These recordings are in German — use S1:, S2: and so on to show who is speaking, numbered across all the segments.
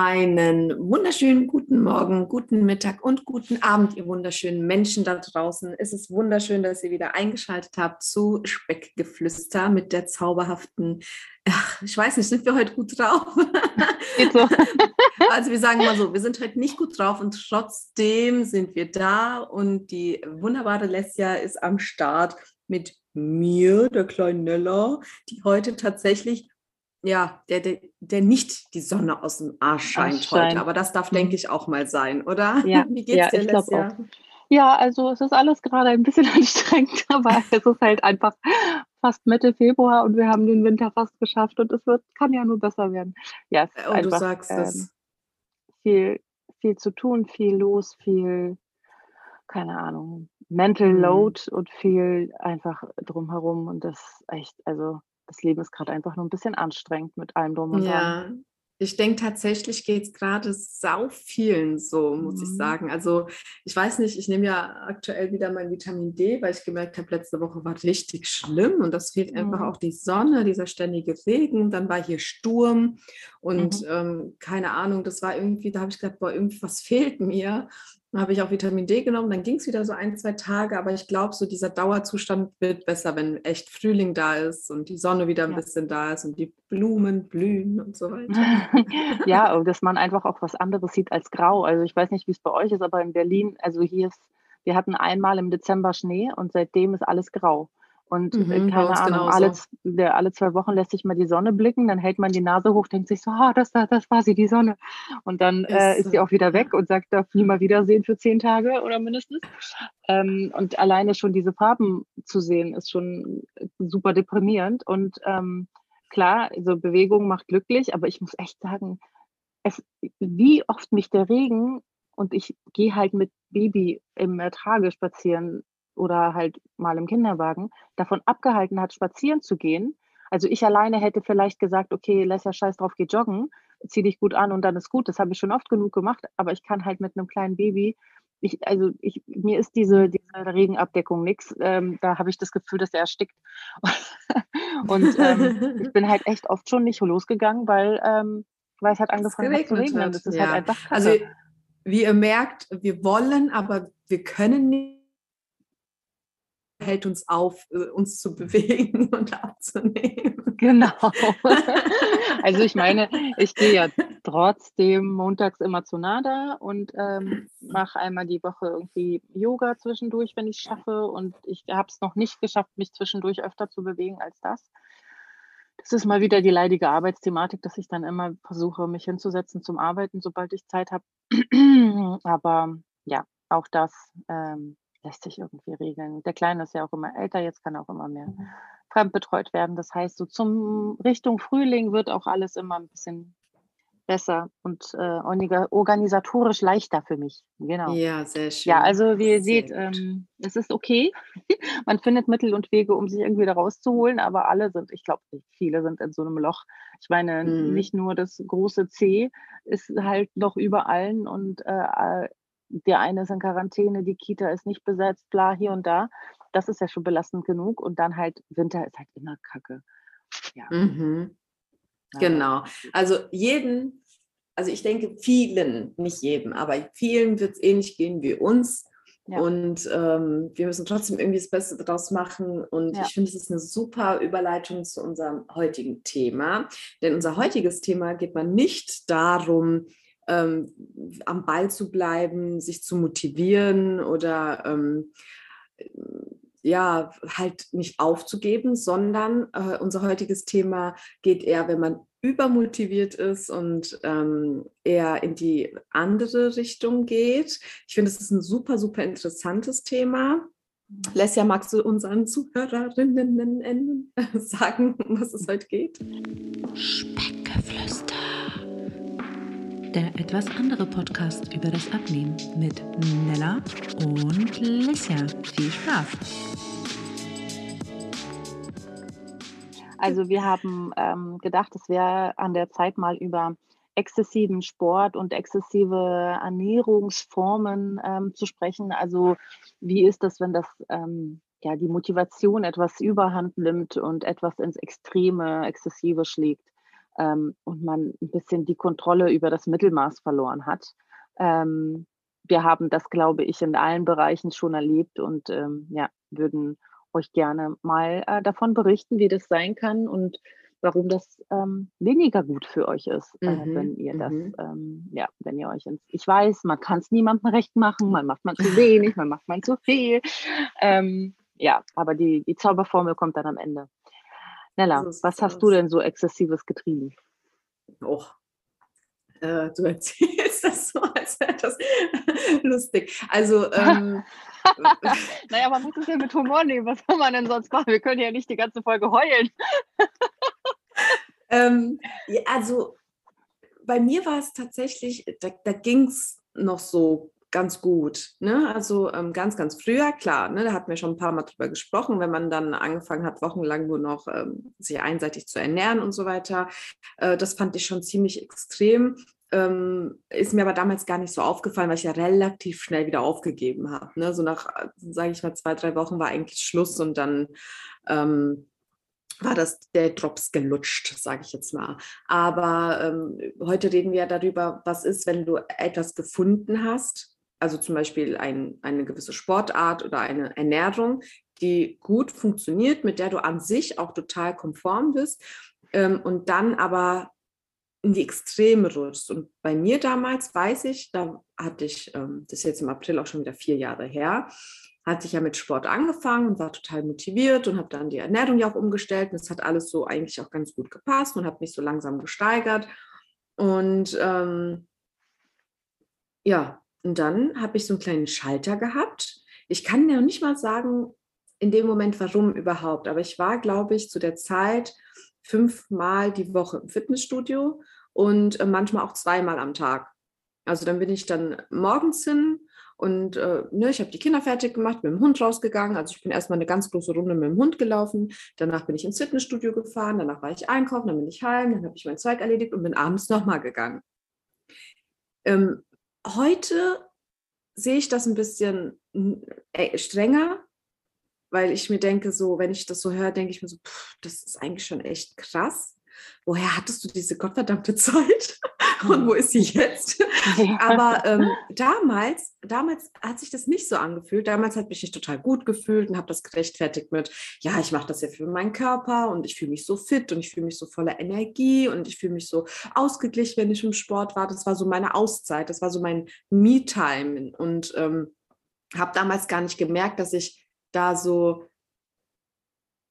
S1: Einen wunderschönen guten Morgen, guten Mittag und guten Abend, ihr wunderschönen Menschen da draußen. Es ist wunderschön, dass ihr wieder eingeschaltet habt zu Speckgeflüster mit der zauberhaften, ach, ich weiß nicht, sind wir heute gut drauf? So. also wir sagen mal so, wir sind heute nicht gut drauf und trotzdem sind wir da und die wunderbare Lesja ist am Start mit mir, der kleinen Nella, die heute tatsächlich ja, der, der, der nicht die Sonne aus dem Arsch scheint, scheint. heute. Aber das darf, denke mhm. ich, auch mal sein, oder?
S2: Ja, Wie geht's ja, dir, ich Lesja? Auch. Ja, also es ist alles gerade ein bisschen anstrengend, aber es ist halt einfach fast Mitte Februar und wir haben den Winter fast geschafft und es wird, kann ja nur besser werden. Ja, es ist
S1: und einfach, du sagst ähm,
S2: es. Viel, viel zu tun, viel los, viel, keine Ahnung, Mental mhm. Load und viel einfach drumherum und das echt, also das Leben ist gerade einfach nur ein bisschen anstrengend mit allem drum und
S1: ja. dran. Ich denke tatsächlich geht es gerade sau vielen so, muss mhm. ich sagen. Also ich weiß nicht, ich nehme ja aktuell wieder mein Vitamin D, weil ich gemerkt habe, letzte Woche war richtig schlimm und das fehlt mhm. einfach auch die Sonne, dieser ständige Regen. Dann war hier Sturm und mhm. ähm, keine Ahnung, das war irgendwie, da habe ich gedacht, boah, irgendwas fehlt mir. Dann habe ich auch Vitamin D genommen, dann ging es wieder so ein, zwei Tage, aber ich glaube, so dieser Dauerzustand wird besser, wenn echt Frühling da ist und die Sonne wieder ein ja. bisschen da ist und die Blumen blühen und so weiter.
S2: ja, und dass man einfach auch was anderes sieht als grau. Also ich weiß nicht, wie es bei euch ist, aber in Berlin, also hier ist, wir hatten einmal im Dezember Schnee und seitdem ist alles grau. Und äh, mhm, keine Ahnung, alle, der, alle zwei Wochen lässt sich mal die Sonne blicken, dann hält man die Nase hoch, denkt sich so, ah, das, das, das war sie, die Sonne. Und dann äh, ist sie auch wieder weg und sagt, darf nie mal wiedersehen für zehn Tage oder mindestens. Ähm, und alleine schon diese Farben zu sehen, ist schon super deprimierend. Und ähm, klar, so Bewegung macht glücklich, aber ich muss echt sagen, es, wie oft mich der Regen und ich gehe halt mit Baby im Ertrage spazieren oder halt mal im Kinderwagen davon abgehalten hat, spazieren zu gehen. Also ich alleine hätte vielleicht gesagt, okay, lass ja scheiß drauf, geh joggen, zieh dich gut an und dann ist gut. Das habe ich schon oft genug gemacht, aber ich kann halt mit einem kleinen Baby, ich, also ich, mir ist diese, diese Regenabdeckung nichts. Ähm, da habe ich das Gefühl, dass er erstickt. und ähm, ich bin halt echt oft schon nicht losgegangen, weil, ähm, weil es halt angefangen hat zu regnen. Das ist halt ja. halt einfach
S1: kacke. Also wie ihr merkt, wir wollen, aber wir können nicht hält uns auf, äh, uns zu bewegen und abzunehmen.
S2: Genau. Also ich meine, ich gehe ja trotzdem montags immer zu Nada und ähm, mache einmal die Woche irgendwie Yoga zwischendurch, wenn ich es schaffe. Und ich habe es noch nicht geschafft, mich zwischendurch öfter zu bewegen als das. Das ist mal wieder die leidige Arbeitsthematik, dass ich dann immer versuche, mich hinzusetzen zum Arbeiten, sobald ich Zeit habe. Aber ja, auch das ähm, lässt sich irgendwie regeln. Der Kleine ist ja auch immer älter, jetzt kann auch immer mehr mhm. fremdbetreut werden. Das heißt, so zum Richtung Frühling wird auch alles immer ein bisschen besser und äh, organisatorisch leichter für mich. Genau.
S1: Ja, sehr schön.
S2: Ja, also wie ihr sehr seht, ähm, es ist okay. Man findet Mittel und Wege, um sich irgendwie da rauszuholen, aber alle sind, ich glaube, viele sind in so einem Loch. Ich meine, mhm. nicht nur das große C ist halt noch über allen und äh, der eine ist in Quarantäne, die Kita ist nicht besetzt, bla, hier und da. Das ist ja schon belastend genug. Und dann halt, Winter ist halt immer Kacke.
S1: Ja. Mhm. Genau. Also jeden, also ich denke vielen, nicht jedem, aber vielen wird es ähnlich gehen wie uns. Ja. Und ähm, wir müssen trotzdem irgendwie das Beste daraus machen. Und ja. ich finde, es ist eine super Überleitung zu unserem heutigen Thema. Denn unser heutiges Thema geht man nicht darum, ähm, am Ball zu bleiben, sich zu motivieren oder ähm, ja, halt nicht aufzugeben, sondern äh, unser heutiges Thema geht eher, wenn man übermotiviert ist und ähm, eher in die andere Richtung geht. Ich finde, es ist ein super, super interessantes Thema. Lesja, magst du unseren Zuhörerinnen sagen, was es heute geht?
S3: Speckgeflüster der etwas andere Podcast über das Abnehmen mit Nella und Lissia. Viel Spaß!
S2: Also wir haben ähm, gedacht, es wäre an der Zeit mal über exzessiven Sport und exzessive Ernährungsformen ähm, zu sprechen. Also wie ist das, wenn das ähm, ja die Motivation etwas überhand nimmt und etwas ins Extreme, Exzessive schlägt? Ähm, und man ein bisschen die Kontrolle über das Mittelmaß verloren hat. Ähm, wir haben das, glaube ich, in allen Bereichen schon erlebt und ähm, ja, würden euch gerne mal äh, davon berichten, wie das sein kann und warum das ähm, weniger gut für euch ist, äh, mhm, wenn ihr das, mhm. ähm, ja, wenn ihr euch ins, ich weiß, man kann es niemandem recht machen, man macht man zu wenig, man macht man zu viel. Ähm, ja, aber die, die Zauberformel kommt dann am Ende. Nella, was hast du denn so exzessives getrieben?
S1: Oh, äh, du erzählst das so, als wäre das lustig. Also, ähm,
S2: naja, man muss es ja mit Humor nehmen. Was soll man denn sonst machen? Wir können ja nicht die ganze Folge heulen.
S1: ähm, ja, also, bei mir war es tatsächlich, da, da ging es noch so ganz gut. Ne? Also ähm, ganz, ganz früher, klar, ne? da hatten wir schon ein paar Mal drüber gesprochen, wenn man dann angefangen hat, wochenlang nur noch ähm, sich einseitig zu ernähren und so weiter. Äh, das fand ich schon ziemlich extrem. Ähm, ist mir aber damals gar nicht so aufgefallen, weil ich ja relativ schnell wieder aufgegeben habe. Ne? So nach, sage ich mal, zwei, drei Wochen war eigentlich Schluss und dann ähm, war das der Drops gelutscht, sage ich jetzt mal. Aber ähm, heute reden wir ja darüber, was ist, wenn du etwas gefunden hast, also zum Beispiel ein, eine gewisse Sportart oder eine Ernährung, die gut funktioniert, mit der du an sich auch total konform bist ähm, und dann aber in die Extreme rutschst. Und bei mir damals weiß ich, da hatte ich, ähm, das ist jetzt im April auch schon wieder vier Jahre her, hatte ich ja mit Sport angefangen und war total motiviert und habe dann die Ernährung ja auch umgestellt. Und es hat alles so eigentlich auch ganz gut gepasst und habe mich so langsam gesteigert. Und ähm, ja, und dann habe ich so einen kleinen Schalter gehabt. Ich kann ja nicht mal sagen, in dem Moment, warum überhaupt, aber ich war, glaube ich, zu der Zeit fünfmal die Woche im Fitnessstudio und äh, manchmal auch zweimal am Tag. Also dann bin ich dann morgens hin und äh, ne, ich habe die Kinder fertig gemacht, mit dem Hund rausgegangen. Also ich bin erstmal eine ganz große Runde mit dem Hund gelaufen. Danach bin ich ins Fitnessstudio gefahren, danach war ich einkaufen, dann bin ich heim, dann habe ich mein Zeug erledigt und bin abends nochmal gegangen. Ähm, heute sehe ich das ein bisschen äh, strenger, weil ich mir denke, so, wenn ich das so höre, denke ich mir so, pff, das ist eigentlich schon echt krass. Woher hattest du diese gottverdammte Zeit? Und wo ist sie jetzt? Aber ähm, damals, damals hat sich das nicht so angefühlt. Damals hat mich nicht total gut gefühlt und habe das gerechtfertigt mit, ja, ich mache das ja für meinen Körper und ich fühle mich so fit und ich fühle mich so voller Energie und ich fühle mich so ausgeglichen, wenn ich im Sport war. Das war so meine Auszeit, das war so mein Me-Time. Und ähm, habe damals gar nicht gemerkt, dass ich da so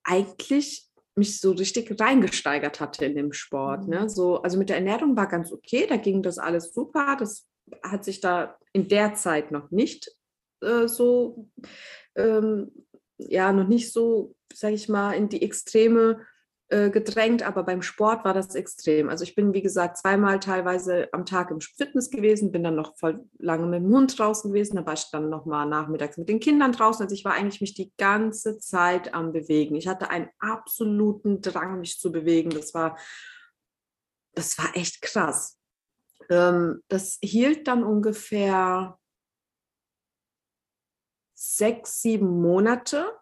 S1: eigentlich mich so richtig reingesteigert hatte in dem Sport. Ne? Mhm. So, also mit der Ernährung war ganz okay, da ging das alles super. Das hat sich da in der Zeit noch nicht äh, so, ähm, ja, noch nicht so, sage ich mal, in die Extreme äh, gedrängt, aber beim Sport war das extrem. Also ich bin, wie gesagt, zweimal teilweise am Tag im Fitness gewesen, bin dann noch voll lange mit dem Hund draußen gewesen, da war ich dann noch mal nachmittags mit den Kindern draußen. Also ich war eigentlich mich die ganze Zeit am Bewegen. Ich hatte einen absoluten Drang, mich zu bewegen. Das war, das war echt krass. Ähm, das hielt dann ungefähr sechs, sieben Monate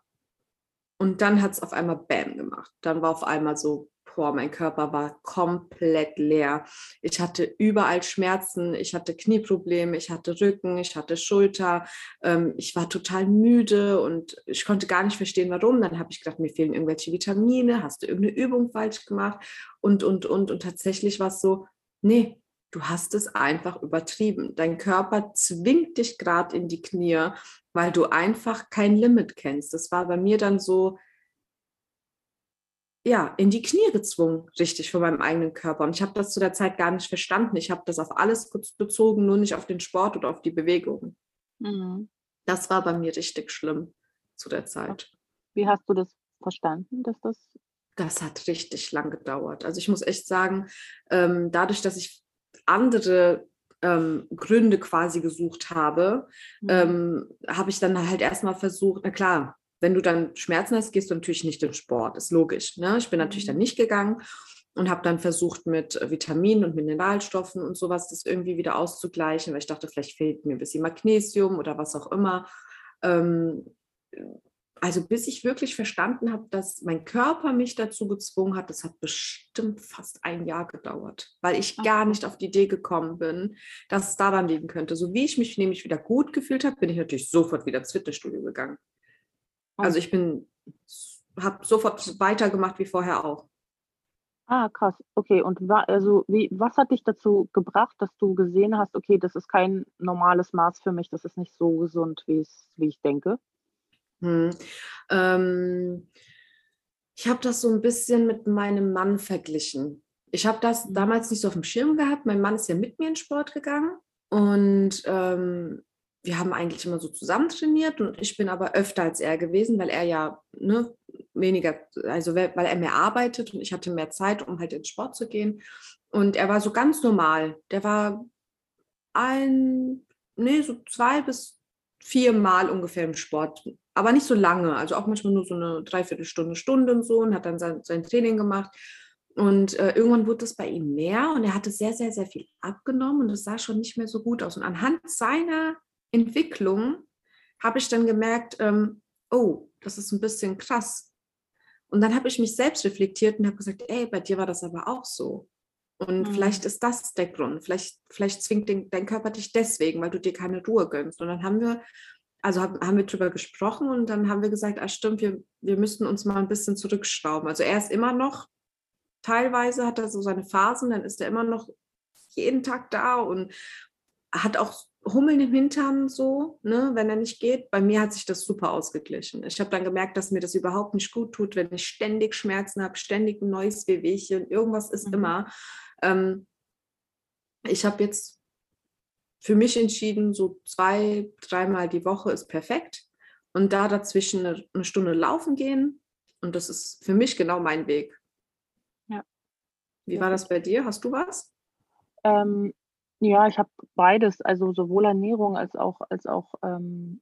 S1: und dann hat es auf einmal Bam gemacht. Dann war auf einmal so, boah, mein Körper war komplett leer. Ich hatte überall Schmerzen, ich hatte Knieprobleme, ich hatte Rücken, ich hatte Schulter. Ähm, ich war total müde und ich konnte gar nicht verstehen, warum. Dann habe ich gedacht, mir fehlen irgendwelche Vitamine, hast du irgendeine Übung falsch gemacht und, und, und. Und tatsächlich war es so, nee, du hast es einfach übertrieben. Dein Körper zwingt dich gerade in die Knie weil du einfach kein Limit kennst. Das war bei mir dann so, ja, in die Knie gezwungen, richtig, von meinem eigenen Körper. Und ich habe das zu der Zeit gar nicht verstanden. Ich habe das auf alles bezogen, nur nicht auf den Sport oder auf die Bewegung. Mhm. Das war bei mir richtig schlimm zu der Zeit.
S2: Wie hast du das verstanden, dass das?
S1: Das hat richtig lang gedauert. Also ich muss echt sagen, ähm, dadurch, dass ich andere ähm, Gründe quasi gesucht habe, mhm. ähm, habe ich dann halt erstmal versucht, na klar, wenn du dann Schmerzen hast, gehst du natürlich nicht in Sport, ist logisch. Ne? Ich bin natürlich dann mhm. nicht gegangen und habe dann versucht mit Vitaminen und Mineralstoffen und sowas das irgendwie wieder auszugleichen, weil ich dachte, vielleicht fehlt mir ein bisschen Magnesium oder was auch immer. Ähm, also bis ich wirklich verstanden habe, dass mein Körper mich dazu gezwungen hat, das hat bestimmt fast ein Jahr gedauert, weil ich gar nicht auf die Idee gekommen bin, dass es daran liegen könnte. So wie ich mich nämlich wieder gut gefühlt habe, bin ich natürlich sofort wieder ins Fitnessstudio gegangen. Also ich bin, habe sofort weitergemacht wie vorher auch.
S2: Ah, krass. Okay, und wa also wie was hat dich dazu gebracht, dass du gesehen hast: „Okay, das ist kein normales Maß für mich, das ist nicht so gesund, wie ich denke?“
S1: Mhm. Ähm, ich habe das so ein bisschen mit meinem Mann verglichen. Ich habe das mhm. damals nicht so auf dem Schirm gehabt. Mein Mann ist ja mit mir in Sport gegangen und, ähm, wir haben eigentlich immer so zusammen trainiert und ich bin aber öfter als er gewesen, weil er ja, ne, weniger also weil er mehr arbeitet und ich hatte mehr Zeit, um halt ins Sport zu gehen. Und er war so ganz normal. Der war ein ne, so zwei bis vier Mal ungefähr im Sport, aber nicht so lange. Also auch manchmal nur so eine Dreiviertelstunde, Stunde und so und hat dann sein sein Training gemacht. Und, äh, irgendwann wurde es bei ihm mehr und er hatte sehr, sehr, sehr viel abgenommen und es sah schon nicht mehr so gut aus. Und anhand seiner Entwicklung habe ich dann gemerkt, ähm, oh, das ist ein bisschen krass. Und dann habe ich mich selbst reflektiert und habe gesagt, ey, bei dir war das aber auch so. Und mhm. vielleicht ist das der Grund. Vielleicht, vielleicht zwingt den, dein Körper dich deswegen, weil du dir keine Ruhe gönnst. Und dann haben wir, also haben, haben wir drüber gesprochen und dann haben wir gesagt, ah stimmt, wir, wir müssten uns mal ein bisschen zurückschrauben. Also er ist immer noch, teilweise hat er so seine Phasen, dann ist er immer noch jeden Tag da und hat auch Hummeln im Hintern so, ne, wenn er nicht geht. Bei mir hat sich das super ausgeglichen. Ich habe dann gemerkt, dass mir das überhaupt nicht gut tut, wenn ich ständig Schmerzen habe, ständig ein neues Wehwehchen, irgendwas ist mhm. immer. Ähm, ich habe jetzt für mich entschieden, so zwei, dreimal die Woche ist perfekt. Und da dazwischen eine, eine Stunde laufen gehen. Und das ist für mich genau mein Weg. Ja. Wie war das bei dir? Hast du was?
S2: Ähm, ja, ich habe beides, also sowohl Ernährung als auch als auch, ähm,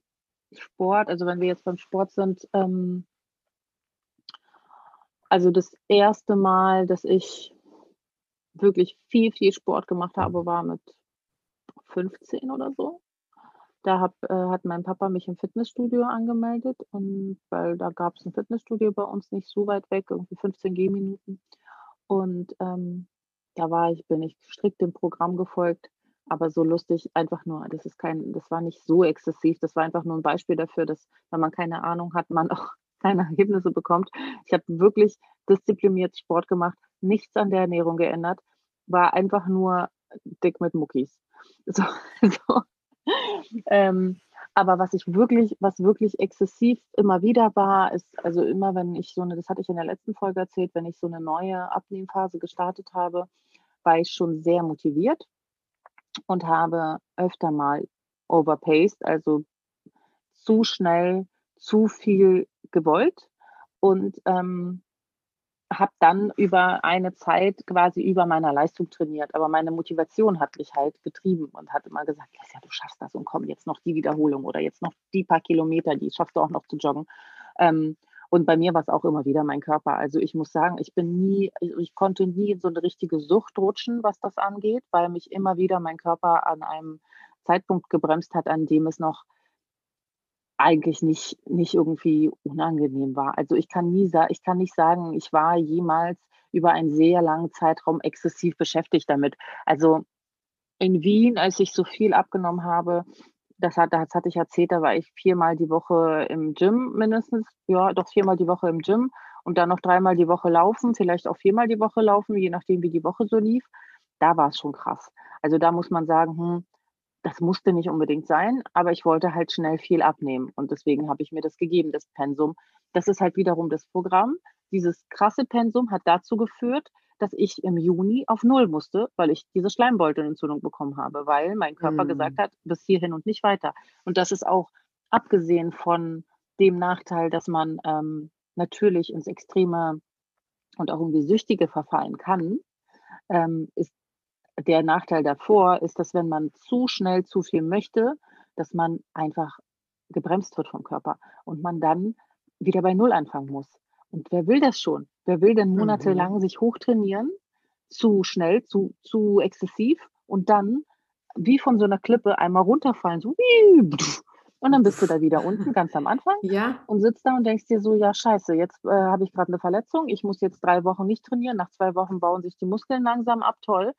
S2: Sport. Also, wenn wir jetzt beim Sport sind, ähm also, das erste Mal, dass ich wirklich viel, viel Sport gemacht habe, war mit 15 oder so. Da habe äh, hat mein Papa mich im Fitnessstudio angemeldet und weil da gab es ein Fitnessstudio bei uns nicht so weit weg, irgendwie 15 Gehminuten. Und, ähm da war ich bin ich strikt dem Programm gefolgt, aber so lustig einfach nur das ist kein das war nicht so exzessiv. Das war einfach nur ein Beispiel dafür, dass, wenn man keine Ahnung hat, man auch keine Ergebnisse bekommt. Ich habe wirklich diszipliniert Sport gemacht, nichts an der Ernährung geändert, war einfach nur dick mit Muckis. So, so. Ähm, aber was ich wirklich was wirklich exzessiv immer wieder war, ist also immer, wenn ich so eine das hatte ich in der letzten Folge erzählt, wenn ich so eine neue Abnehmphase gestartet habe, war ich schon sehr motiviert und habe öfter mal overpaced, also zu schnell, zu viel gewollt und ähm, habe dann über eine Zeit quasi über meiner Leistung trainiert. Aber meine Motivation hat mich halt getrieben und hat immer gesagt, ja, du schaffst das und komm, jetzt noch die Wiederholung oder jetzt noch die paar Kilometer, die schaffst du auch noch zu joggen. Ähm, und bei mir war es auch immer wieder mein Körper. Also ich muss sagen, ich bin nie, ich konnte nie in so eine richtige Sucht rutschen, was das angeht, weil mich immer wieder mein Körper an einem Zeitpunkt gebremst hat, an dem es noch eigentlich nicht, nicht irgendwie unangenehm war. Also ich kann nie ich kann nicht sagen, ich war jemals über einen sehr langen Zeitraum exzessiv beschäftigt damit. Also in Wien, als ich so viel abgenommen habe, das, hat, das hatte ich erzählt, da war ich viermal die Woche im Gym mindestens. Ja, doch viermal die Woche im Gym und dann noch dreimal die Woche laufen, vielleicht auch viermal die Woche laufen, je nachdem, wie die Woche so lief. Da war es schon krass. Also da muss man sagen, hm, das musste nicht unbedingt sein, aber ich wollte halt schnell viel abnehmen und deswegen habe ich mir das gegeben, das Pensum. Das ist halt wiederum das Programm. Dieses krasse Pensum hat dazu geführt, dass ich im Juni auf Null musste, weil ich diese Schleimbeutelentzündung bekommen habe, weil mein Körper mm. gesagt hat, bis hierhin und nicht weiter. Und das ist auch abgesehen von dem Nachteil, dass man ähm, natürlich ins Extreme und auch irgendwie Süchtige verfallen kann, ähm, ist der Nachteil davor, ist, dass wenn man zu schnell zu viel möchte, dass man einfach gebremst wird vom Körper und man dann wieder bei Null anfangen muss. Und wer will das schon? Wer will denn monatelang mhm. sich hochtrainieren, zu schnell, zu, zu exzessiv und dann wie von so einer Klippe einmal runterfallen, so Und dann bist du da wieder unten, ganz am Anfang.
S1: Ja.
S2: Und sitzt da und denkst dir so, ja, scheiße, jetzt äh, habe ich gerade eine Verletzung. Ich muss jetzt drei Wochen nicht trainieren. Nach zwei Wochen bauen sich die Muskeln langsam ab. Toll.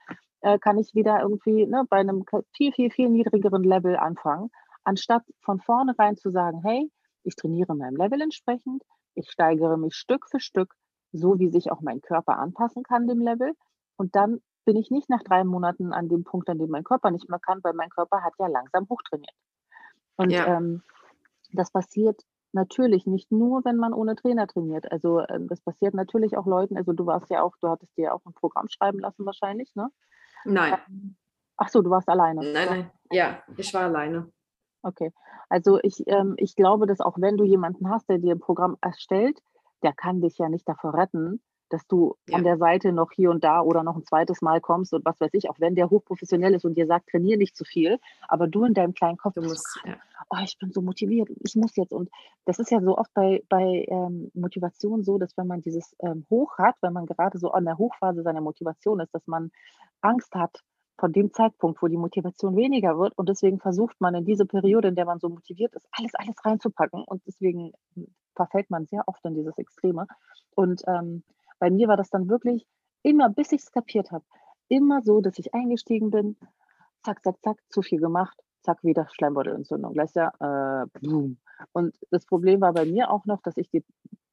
S2: Äh, kann ich wieder irgendwie ne, bei einem viel, viel, viel niedrigeren Level anfangen. Anstatt von vornherein zu sagen, hey, ich trainiere meinem Level entsprechend. Ich steigere mich Stück für Stück, so wie sich auch mein Körper anpassen kann dem Level. Und dann bin ich nicht nach drei Monaten an dem Punkt, an dem mein Körper nicht mehr kann, weil mein Körper hat ja langsam hochtrainiert. Und ja. ähm, das passiert natürlich nicht nur, wenn man ohne Trainer trainiert. Also ähm, das passiert natürlich auch Leuten, also du warst ja auch, du hattest dir auch ein Programm schreiben lassen wahrscheinlich, ne?
S1: Nein. Ähm,
S2: ach so, du warst alleine.
S1: Nein, nein, ja, ich war alleine.
S2: Okay, also ich, ähm, ich glaube, dass auch wenn du jemanden hast, der dir ein Programm erstellt, der kann dich ja nicht davor retten, dass du ja. an der Seite noch hier und da oder noch ein zweites Mal kommst und was weiß ich, auch wenn der hochprofessionell ist und dir sagt, trainiere nicht zu viel, aber du in deinem kleinen Kopf, du musst, ja. oh, ich bin so motiviert, ich muss jetzt. Und das ist ja so oft bei, bei ähm, Motivation so, dass wenn man dieses ähm, Hoch hat, wenn man gerade so an der Hochphase seiner Motivation ist, dass man Angst hat, von dem Zeitpunkt, wo die Motivation weniger wird. Und deswegen versucht man in diese Periode, in der man so motiviert ist, alles, alles reinzupacken. Und deswegen verfällt man sehr oft in dieses Extreme. Und ähm, bei mir war das dann wirklich immer, bis ich es kapiert habe, immer so, dass ich eingestiegen bin, zack, zack, zack, zu viel gemacht, zack, wieder Schleimbeutelentzündung. Gleich ja, äh, boom. Und das Problem war bei mir auch noch, dass ich die,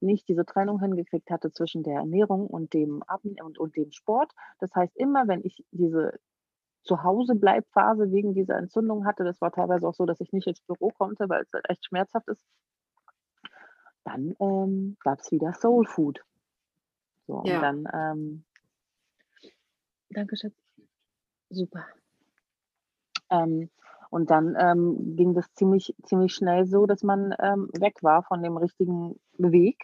S2: nicht diese Trennung hingekriegt hatte zwischen der Ernährung und dem Abnehmen und, und dem Sport. Das heißt, immer wenn ich diese Zuhause-Bleib-Phase wegen dieser Entzündung hatte, das war teilweise auch so, dass ich nicht ins Büro konnte, weil es halt echt schmerzhaft ist, dann ähm, gab es wieder Soul Food. So, ja. und dann, ähm, danke, Schatz. Super. Ähm, und dann ähm, ging das ziemlich, ziemlich schnell so, dass man ähm, weg war von dem richtigen Weg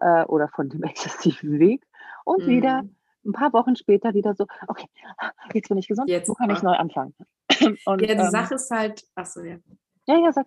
S2: äh, oder von dem exzessiven Weg und mhm. wieder ein paar Wochen später wieder so, okay, jetzt bin ich gesund, jetzt, wo kann ich neu anfangen?
S1: Und, ja, die ähm, Sache ist halt, achso, ja.
S2: Ja, ja, sag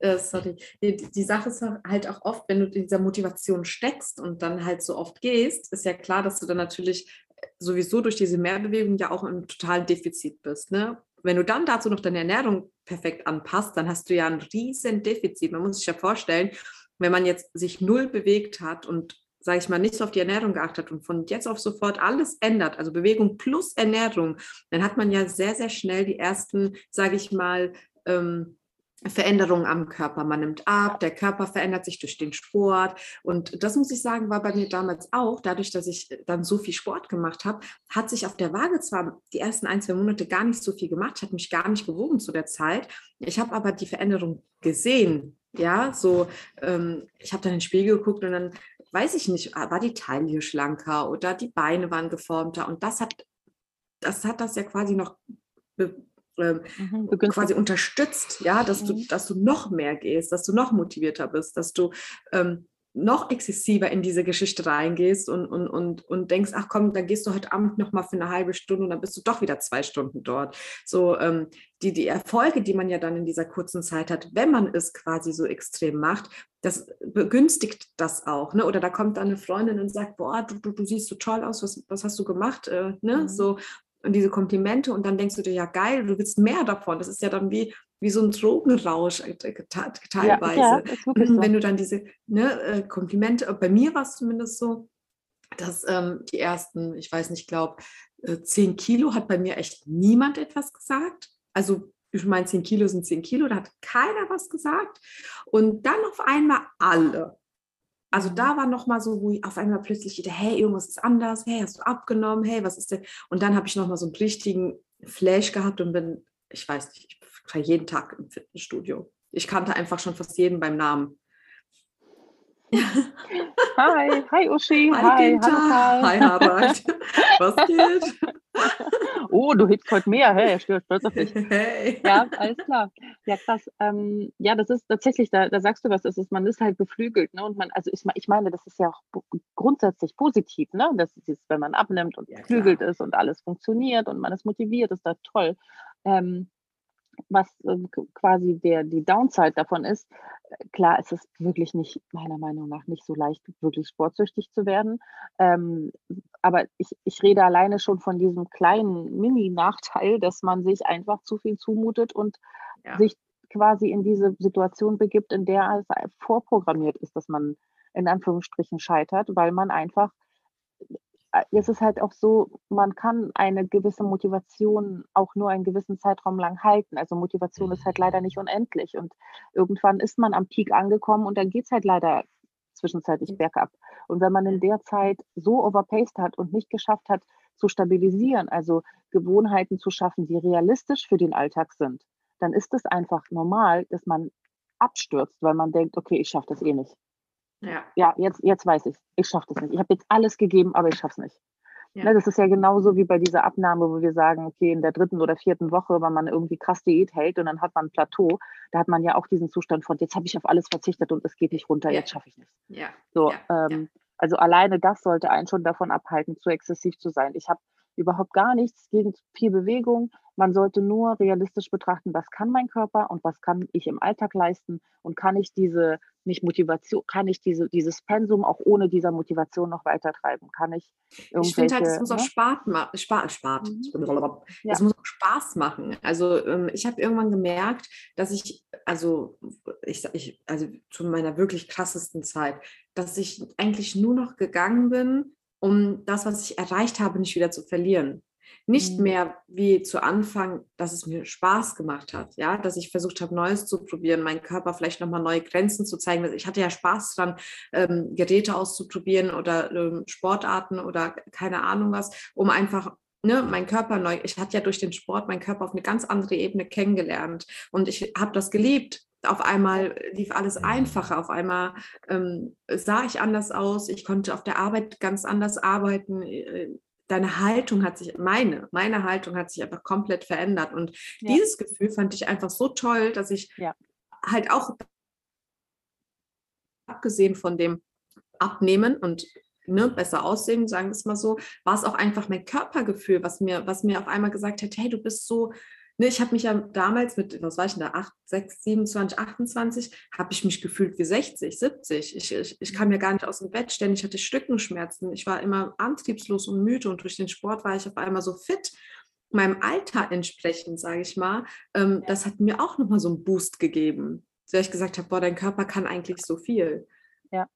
S1: äh, sorry, die, die, Sache ist halt auch oft, wenn du in dieser Motivation steckst und dann halt so oft gehst, ist ja klar, dass du dann natürlich äh, sowieso durch diese Mehrbewegung ja auch im totalen Defizit bist. Ne? Wenn du dann dazu noch deine Ernährung perfekt anpasst, dann hast du ja ein riesen Defizit. Man muss sich ja vorstellen, wenn man jetzt sich null bewegt hat und sage ich mal, nicht so auf die Ernährung geachtet und von jetzt auf sofort alles ändert, also Bewegung plus Ernährung, dann hat man ja sehr, sehr schnell die ersten, sage ich mal, ähm, Veränderungen am Körper. Man nimmt ab, der Körper verändert sich durch den Sport. Und das muss ich sagen, war bei mir damals auch, dadurch, dass ich dann so viel Sport gemacht habe, hat sich auf der Waage zwar die ersten ein, zwei Monate gar nicht so viel gemacht, hat mich gar nicht gewogen zu der Zeit. Ich habe aber die Veränderung gesehen. Ja, so, ähm, ich habe dann in den Spiegel geguckt und dann weiß ich nicht, war die Taille schlanker oder die Beine waren geformter. Und das hat, das hat das ja quasi noch ähm, mhm, quasi unterstützt, ja, dass du, mhm. dass du noch mehr gehst, dass du noch motivierter bist, dass du ähm, noch exzessiver in diese Geschichte reingehst und, und, und, und denkst, ach komm, dann gehst du heute Abend noch mal für eine halbe Stunde und dann bist du doch wieder zwei Stunden dort. So ähm, die, die Erfolge, die man ja dann in dieser kurzen Zeit hat, wenn man es quasi so extrem macht, das begünstigt das auch. Ne? Oder da kommt dann eine Freundin und sagt, boah, du, du, du siehst so toll aus, was, was hast du gemacht? Äh, ne? Mhm. So, und diese Komplimente und dann denkst du dir, ja geil, du willst mehr davon. Das ist ja dann wie, wie so ein Drogenrausch äh, teilweise. Ja, ja, mhm, Wenn du dann diese ne, äh, Komplimente, äh, bei mir war es zumindest so, dass ähm, die ersten, ich weiß nicht, glaube, äh, 10 Kilo hat bei mir echt niemand etwas gesagt. Also ich meine, 10 Kilo sind 10 Kilo, da hat keiner was gesagt. Und dann auf einmal alle. Also da war nochmal so, wo ich auf einmal plötzlich wieder, hey, irgendwas ist anders, hey, hast du abgenommen, hey, was ist denn? Und dann habe ich nochmal so einen richtigen Flash gehabt und bin, ich weiß nicht, ich war jeden Tag im Fitnessstudio. Ich kannte einfach schon fast jeden beim Namen.
S2: Hi, hi Uschi,
S1: hi, hi, hi Harald. Was geht?
S2: Oh, du hebst heute mehr, hey, ich bin stolz auf dich. Hey. Ja, alles klar. Ja, krass. Ähm, ja, das ist tatsächlich, da, da sagst du was, ist, man ist halt beflügelt, ne? Und man, also ich, ich meine, das ist ja auch grundsätzlich positiv, ne? Das ist, wenn man abnimmt und ja, beflügelt ist und alles funktioniert und man ist motiviert, ist das toll. Ähm, was äh, quasi der, die Downside davon ist, klar, es ist wirklich nicht, meiner Meinung nach, nicht so leicht, wirklich sportsüchtig zu werden. Ähm, aber ich, ich rede alleine schon von diesem kleinen Mini-Nachteil, dass man sich einfach zu viel zumutet und ja. sich quasi in diese Situation begibt, in der es vorprogrammiert ist, dass man in Anführungsstrichen scheitert, weil man einfach, es ist halt auch so, man kann eine gewisse Motivation auch nur einen gewissen Zeitraum lang halten. Also Motivation ist halt leider nicht unendlich und irgendwann ist man am Peak angekommen und dann geht es halt leider zwischenzeitlich bergab. Und wenn man in der Zeit so overpaced hat und nicht geschafft hat, zu stabilisieren, also Gewohnheiten zu schaffen, die realistisch für den Alltag sind, dann ist es einfach normal, dass man abstürzt, weil man denkt, okay, ich schaffe das eh nicht. Ja, ja jetzt, jetzt weiß ich Ich schaffe das nicht. Ich habe jetzt alles gegeben, aber ich schaffe es nicht. Ja. Ne, das ist ja genauso wie bei dieser Abnahme, wo wir sagen, okay, in der dritten oder vierten Woche, wenn man irgendwie krass Diät hält und dann hat man ein Plateau, da hat man ja auch diesen Zustand von, jetzt habe ich auf alles verzichtet und es geht nicht runter, ja. jetzt schaffe ich nicht. Ja. So, ähm, Also alleine das sollte einen schon davon abhalten, zu exzessiv zu sein. Ich habe überhaupt gar nichts gegen viel Bewegung. Man sollte nur realistisch betrachten, was kann mein Körper und was kann ich im Alltag leisten und kann ich diese nicht Motivation, kann ich diese, dieses Pensum auch ohne dieser Motivation noch weiter treiben? Kann ich
S1: Ich finde halt, es muss auch Spaß machen. Spaß, Spaß. Ja. Es muss auch Spaß machen. Also ähm, ich habe irgendwann gemerkt, dass ich, also ich, ich, also zu meiner wirklich krassesten Zeit, dass ich eigentlich nur noch gegangen bin, um das, was ich erreicht habe, nicht wieder zu verlieren. Nicht mhm. mehr wie zu Anfang, dass es mir Spaß gemacht hat, ja, dass ich versucht habe, Neues zu probieren, meinen Körper vielleicht nochmal neue Grenzen zu zeigen. Ich hatte ja Spaß dran, ähm, Geräte auszuprobieren oder ähm, Sportarten oder keine Ahnung was, um einfach ne, mein Körper neu, ich hatte ja durch den Sport meinen Körper auf eine ganz andere Ebene kennengelernt und ich habe das geliebt, auf einmal lief alles einfacher, auf einmal ähm, sah ich anders aus, ich konnte auf der Arbeit ganz anders arbeiten. Äh, deine Haltung hat sich, meine, meine Haltung hat sich einfach komplett verändert. Und ja. dieses Gefühl fand ich einfach so toll, dass ich ja. halt auch abgesehen von dem Abnehmen und ne, besser aussehen, sagen wir es mal so, war es auch einfach mein Körpergefühl, was mir, was mir auf einmal gesagt hat, hey, du bist so Ne, ich habe mich ja damals mit, was war ich denn da, 8, 6, 27, 28, habe ich mich gefühlt wie 60, 70. Ich, ich, ich kam ja gar nicht aus dem Bett, ständig hatte Stückenschmerzen. Ich war immer antriebslos und müde und durch den Sport war ich auf einmal so fit meinem Alter entsprechend, sage ich mal, ähm, das hat mir auch nochmal so einen Boost gegeben, weil ich gesagt habe, boah, dein Körper kann eigentlich so viel.
S2: Ja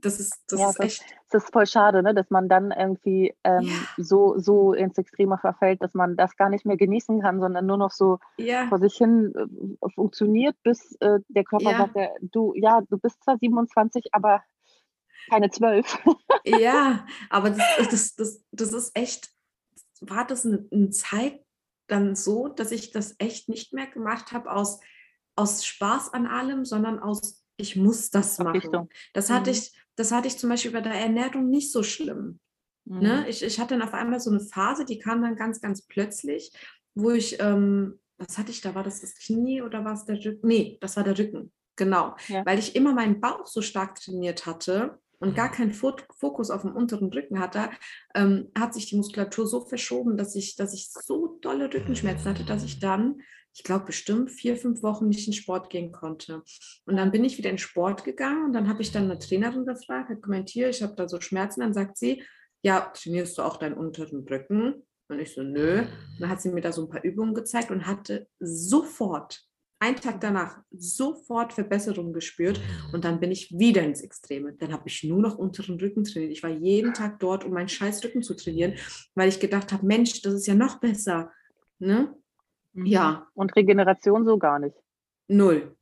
S2: das ist, das ja, ist das, echt. Das ist voll schade, ne? dass man dann irgendwie ähm, ja. so, so ins Extreme verfällt, dass man das gar nicht mehr genießen kann, sondern nur noch so ja. vor sich hin äh, funktioniert, bis äh, der Körper sagt, äh, du, ja, du bist zwar 27, aber keine 12.
S1: ja, aber das, das, das, das ist echt, war das eine, eine Zeit dann so, dass ich das echt nicht mehr gemacht habe aus, aus Spaß an allem, sondern aus ich muss das machen. Das hatte mhm. ich, das hatte ich zum Beispiel bei der Ernährung nicht so schlimm. Ne? Mhm. Ne? Ich, ich hatte dann auf einmal so eine Phase, die kam dann ganz, ganz plötzlich, wo ich, ähm, was hatte ich da? War das das Knie oder war es der Rücken? Nee, das war der Rücken. Genau. Ja. Weil ich immer meinen Bauch so stark trainiert hatte und gar keinen Fokus auf dem unteren Rücken hatte, ähm, hat sich die Muskulatur so verschoben, dass ich, dass ich so dolle Rückenschmerzen hatte, dass ich dann ich glaube, bestimmt vier, fünf Wochen nicht in Sport gehen konnte. Und dann bin ich wieder in Sport gegangen und dann habe ich dann eine Trainerin gefragt, hat kommentiert, ich habe da so Schmerzen. Dann sagt sie, ja, trainierst du auch deinen unteren Rücken? Und ich so, nö. Und dann hat sie mir da so ein paar Übungen gezeigt und hatte sofort, einen Tag danach, sofort Verbesserungen gespürt. Und dann bin ich wieder ins Extreme. Dann habe ich nur noch unteren Rücken trainiert. Ich war jeden Tag dort, um meinen scheiß Rücken zu trainieren, weil ich gedacht habe, Mensch, das ist ja noch besser. Ne?
S2: Mhm. Ja. Und Regeneration so gar nicht.
S1: Null.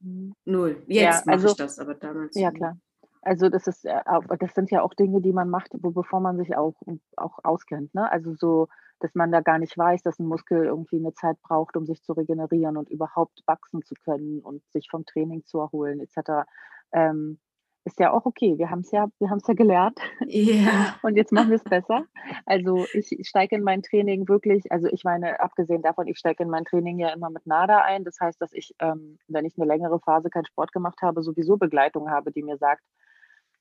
S1: Mhm. Null. Jetzt ja, also, mache ich das, aber damals.
S2: Ja, klar. Also das ist, äh, das sind ja auch Dinge, die man macht, bevor man sich auch, auch auskennt. Ne? Also so, dass man da gar nicht weiß, dass ein Muskel irgendwie eine Zeit braucht, um sich zu regenerieren und überhaupt wachsen zu können und sich vom Training zu erholen, etc. Ähm, ist ja auch okay. Wir haben es ja, wir haben es ja gelernt. Yeah. Und jetzt machen wir es besser. Also ich steige in mein Training wirklich, also ich meine, abgesehen davon, ich steige in mein Training ja immer mit NADA ein. Das heißt, dass ich, ähm, wenn ich eine längere Phase keinen Sport gemacht habe, sowieso Begleitung habe, die mir sagt,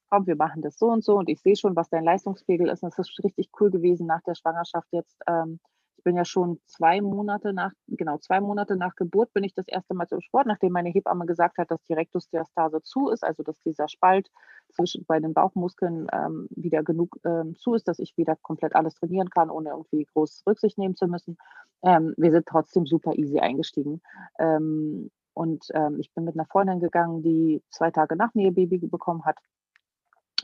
S2: komm, wir machen das so und so und ich sehe schon, was dein Leistungspegel ist. Und es ist richtig cool gewesen nach der Schwangerschaft jetzt. Ähm, ich bin ja schon zwei Monate nach, genau, zwei Monate nach Geburt bin ich das erste Mal zum Sport, nachdem meine Hebamme gesagt hat, dass die Rektusdiastase zu ist, also dass dieser Spalt zwischen bei den Bauchmuskeln ähm, wieder genug ähm, zu ist, dass ich wieder komplett alles trainieren kann, ohne irgendwie groß Rücksicht nehmen zu müssen. Ähm, wir sind trotzdem super easy eingestiegen. Ähm, und ähm, ich bin mit einer Freundin gegangen, die zwei Tage nach mir ihr Baby bekommen hat.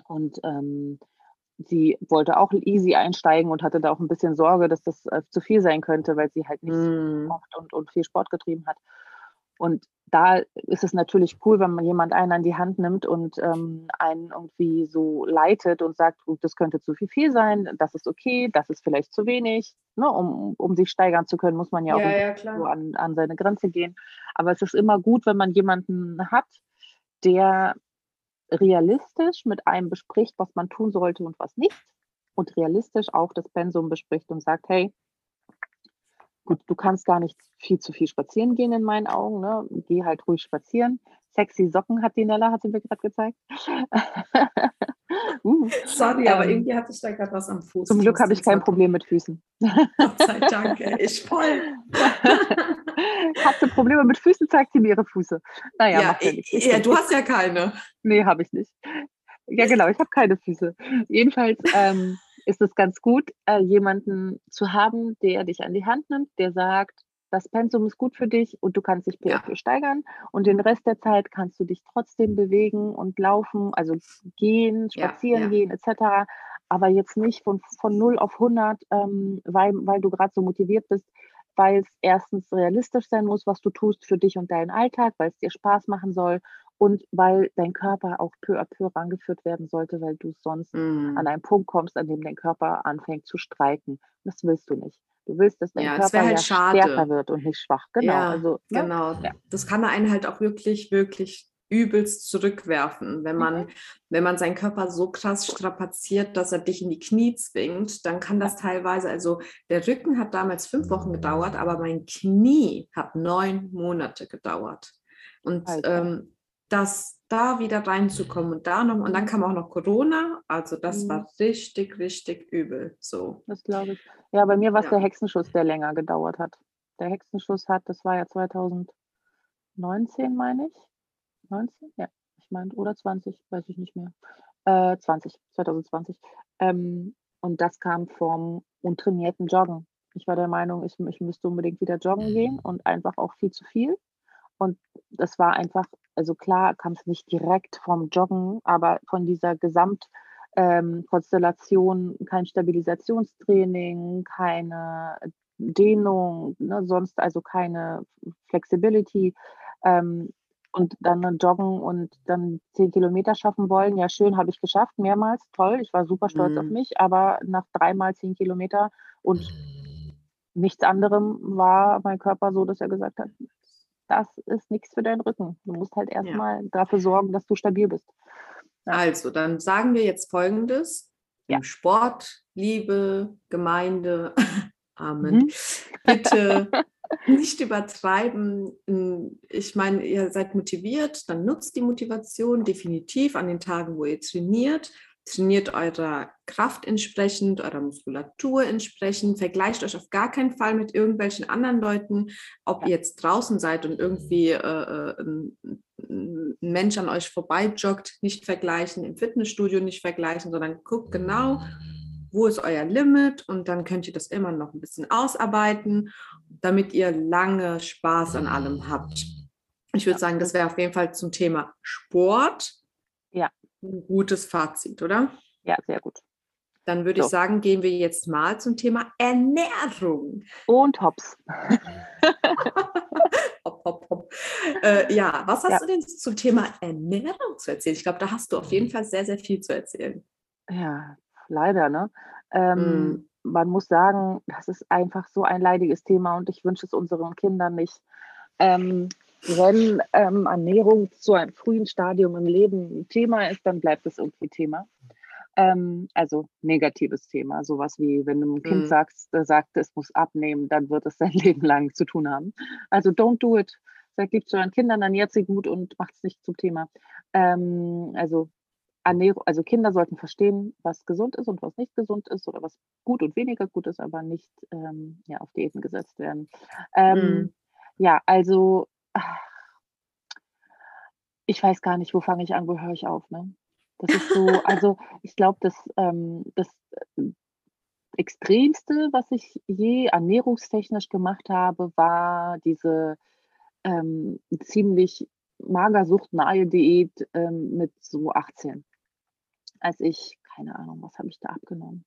S2: Und ähm, sie wollte auch easy einsteigen und hatte da auch ein bisschen Sorge, dass das äh, zu viel sein könnte, weil sie halt nicht mm. mocht und, und viel Sport getrieben hat. Und da ist es natürlich cool, wenn man jemand einen an die Hand nimmt und ähm, einen irgendwie so leitet und sagt, das könnte zu viel viel sein, das ist okay, das ist vielleicht zu wenig. Ne? Um, um sich steigern zu können, muss man ja, ja auch ja, so an, an seine Grenze gehen. Aber es ist immer gut, wenn man jemanden hat, der realistisch mit einem bespricht, was man tun sollte und was nicht. Und realistisch auch das Pensum bespricht und sagt, hey, gut, du kannst gar nicht viel zu viel spazieren gehen in meinen Augen. Ne? Geh halt ruhig spazieren. Sexy Socken hat die Nella, hat sie mir gerade gezeigt.
S1: uh, Sorry, ähm, aber irgendwie hatte ich da gerade was am Fuß.
S2: Zum Glück habe ich kein Problem mit Füßen.
S1: Gott sei Dank, ich voll.
S2: Hast du Probleme mit Füßen, zeigt sie mir ihre Füße.
S1: Naja, ja, ja, ja du hast ja keine.
S2: Nee, habe ich nicht. Ja, genau, ich habe keine Füße. Jedenfalls ähm, ist es ganz gut, äh, jemanden zu haben, der dich an die Hand nimmt, der sagt, das Pensum ist gut für dich und du kannst dich peu steigern und den Rest der Zeit kannst du dich trotzdem bewegen und laufen, also gehen, spazieren ja, ja. gehen etc. Aber jetzt nicht von, von 0 auf 100, ähm, weil, weil du gerade so motiviert bist, weil es erstens realistisch sein muss, was du tust für dich und deinen Alltag, weil es dir Spaß machen soll und weil dein Körper auch peu à peu rangeführt werden sollte, weil du sonst mm. an einen Punkt kommst, an dem dein Körper anfängt zu streiken. Das willst du nicht. Du willst, dass dein ja, Körper halt ja stärker wird und nicht schwach.
S1: Genau. Ja, also, ne? genau. Ja. Das kann einen halt auch wirklich, wirklich übelst zurückwerfen. Wenn man, mhm. wenn man seinen Körper so krass strapaziert, dass er dich in die Knie zwingt, dann kann das teilweise, also der Rücken hat damals fünf Wochen gedauert, aber mein Knie hat neun Monate gedauert. Und ähm, das da wieder reinzukommen und da noch, und dann kam auch noch Corona, also das mhm. war richtig, richtig übel. So.
S2: Das glaube ich. Ja, bei mir war es ja. der Hexenschuss, der länger gedauert hat. Der Hexenschuss hat, das war ja 2019, meine ich. 19? Ja, ich meine, oder 20, weiß ich nicht mehr. Äh, 20, 2020. Ähm, und das kam vom untrainierten Joggen. Ich war der Meinung, ich, ich müsste unbedingt wieder joggen gehen mhm. und einfach auch viel zu viel. Und das war einfach, also klar kam es nicht direkt vom Joggen, aber von dieser Gesamtkonstellation, ähm, kein Stabilisationstraining, keine Dehnung, ne, sonst also keine Flexibility. Ähm, und dann joggen und dann zehn Kilometer schaffen wollen. Ja, schön, habe ich geschafft, mehrmals, toll. Ich war super stolz mhm. auf mich, aber nach dreimal zehn Kilometer und mhm. nichts anderem war mein Körper so, dass er gesagt hat, das ist nichts für deinen Rücken. Du musst halt erstmal ja. dafür sorgen, dass du stabil bist.
S1: Ja. Also, dann sagen wir jetzt Folgendes. Ja. Sport, Liebe, Gemeinde, Amen. Mhm. Bitte nicht übertreiben. Ich meine, ihr seid motiviert, dann nutzt die Motivation definitiv an den Tagen, wo ihr trainiert. Trainiert eurer Kraft entsprechend, eurer Muskulatur entsprechend. Vergleicht euch auf gar keinen Fall mit irgendwelchen anderen Leuten, ob ihr jetzt draußen seid und irgendwie äh, äh ein, ein Mensch an euch vorbei joggt, nicht vergleichen, im Fitnessstudio nicht vergleichen, sondern guckt genau, wo ist euer Limit und dann könnt ihr das immer noch ein bisschen ausarbeiten, damit ihr lange Spaß an allem habt. Ich würde sagen, das wäre auf jeden Fall zum Thema Sport.
S2: Ja.
S1: Ein gutes Fazit, oder?
S2: Ja, sehr gut.
S1: Dann würde so. ich sagen, gehen wir jetzt mal zum Thema Ernährung.
S2: Und Hops.
S1: hopp, hopp, hopp. Äh, ja, was hast ja. du denn zum Thema Ernährung zu erzählen? Ich glaube, da hast du auf jeden Fall sehr, sehr viel zu erzählen.
S2: Ja, leider, ne? Ähm, mm. Man muss sagen, das ist einfach so ein leidiges Thema und ich wünsche es unseren Kindern nicht. Ähm, wenn ähm, Ernährung zu einem frühen Stadium im Leben ein Thema ist, dann bleibt es irgendwie Thema. Ähm, also negatives Thema, sowas wie, wenn du einem Kind mm. sagst, äh, sagt, es muss abnehmen, dann wird es sein Leben lang zu tun haben. Also don't do it. Sagt lieb zu euren Kindern, ernährt sie gut und macht es nicht zum Thema. Ähm, also Ernährung, also Kinder sollten verstehen, was gesund ist und was nicht gesund ist oder was gut und weniger gut ist, aber nicht ähm, ja, auf Diäten gesetzt werden. Ähm, mm. Ja, also ich weiß gar nicht, wo fange ich an, wo höre ich auf. Ne? Das ist so, also ich glaube, das, ähm, das äh, Extremste, was ich je ernährungstechnisch gemacht habe, war diese ähm, ziemlich magersuchtnahe Diät ähm, mit so 18. Als ich, keine Ahnung, was habe ich da abgenommen?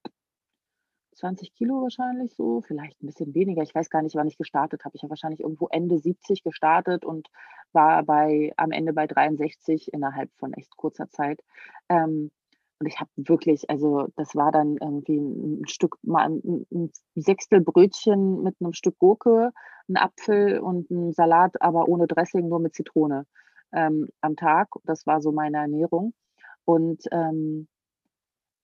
S2: 20 Kilo wahrscheinlich so, vielleicht ein bisschen weniger. Ich weiß gar nicht, wann ich gestartet habe. Ich habe wahrscheinlich irgendwo Ende 70 gestartet und war bei, am Ende bei 63 innerhalb von echt kurzer Zeit. Ähm, und ich habe wirklich, also das war dann irgendwie ein Stück, mal ein, ein Sechstel Brötchen mit einem Stück Gurke, ein Apfel und ein Salat, aber ohne Dressing, nur mit Zitrone ähm, am Tag. Das war so meine Ernährung. Und ähm,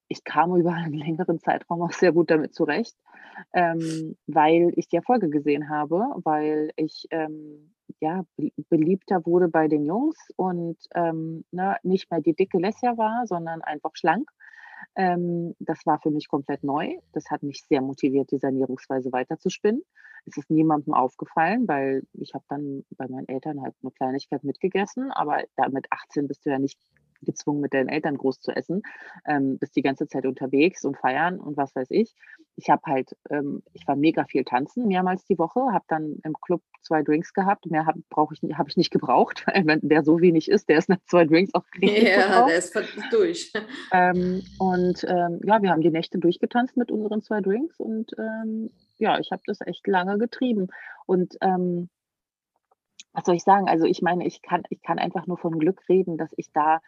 S2: ich kam über einen längeren Zeitraum auch sehr gut damit zurecht, ähm, weil ich die Erfolge gesehen habe, weil ich ähm, ja, beliebter wurde bei den Jungs und ähm, ne, nicht mehr die dicke Lesja war, sondern einfach schlank. Ähm, das war für mich komplett neu. Das hat mich sehr motiviert, diese Ernährungsweise weiterzuspinnen. Es ist niemandem aufgefallen, weil ich habe dann bei meinen Eltern halt eine Kleinigkeit mitgegessen, aber da mit 18 bist du ja nicht gezwungen, mit deinen Eltern groß zu essen, ähm, bist die ganze Zeit unterwegs und feiern und was weiß ich. Ich habe halt, ähm, ich war mega viel tanzen, mehrmals die Woche, habe dann im Club zwei Drinks gehabt, mehr habe ich, hab ich nicht gebraucht, weil wenn der so wenig ist, der ist nach zwei Drinks auch richtig
S1: Ja, der ist durch.
S2: Ähm, und ähm, ja, wir haben die Nächte durchgetanzt mit unseren zwei Drinks und ähm, ja, ich habe das echt lange getrieben und ähm, was soll ich sagen? Also ich meine, ich kann, ich kann einfach nur von Glück reden, dass ich da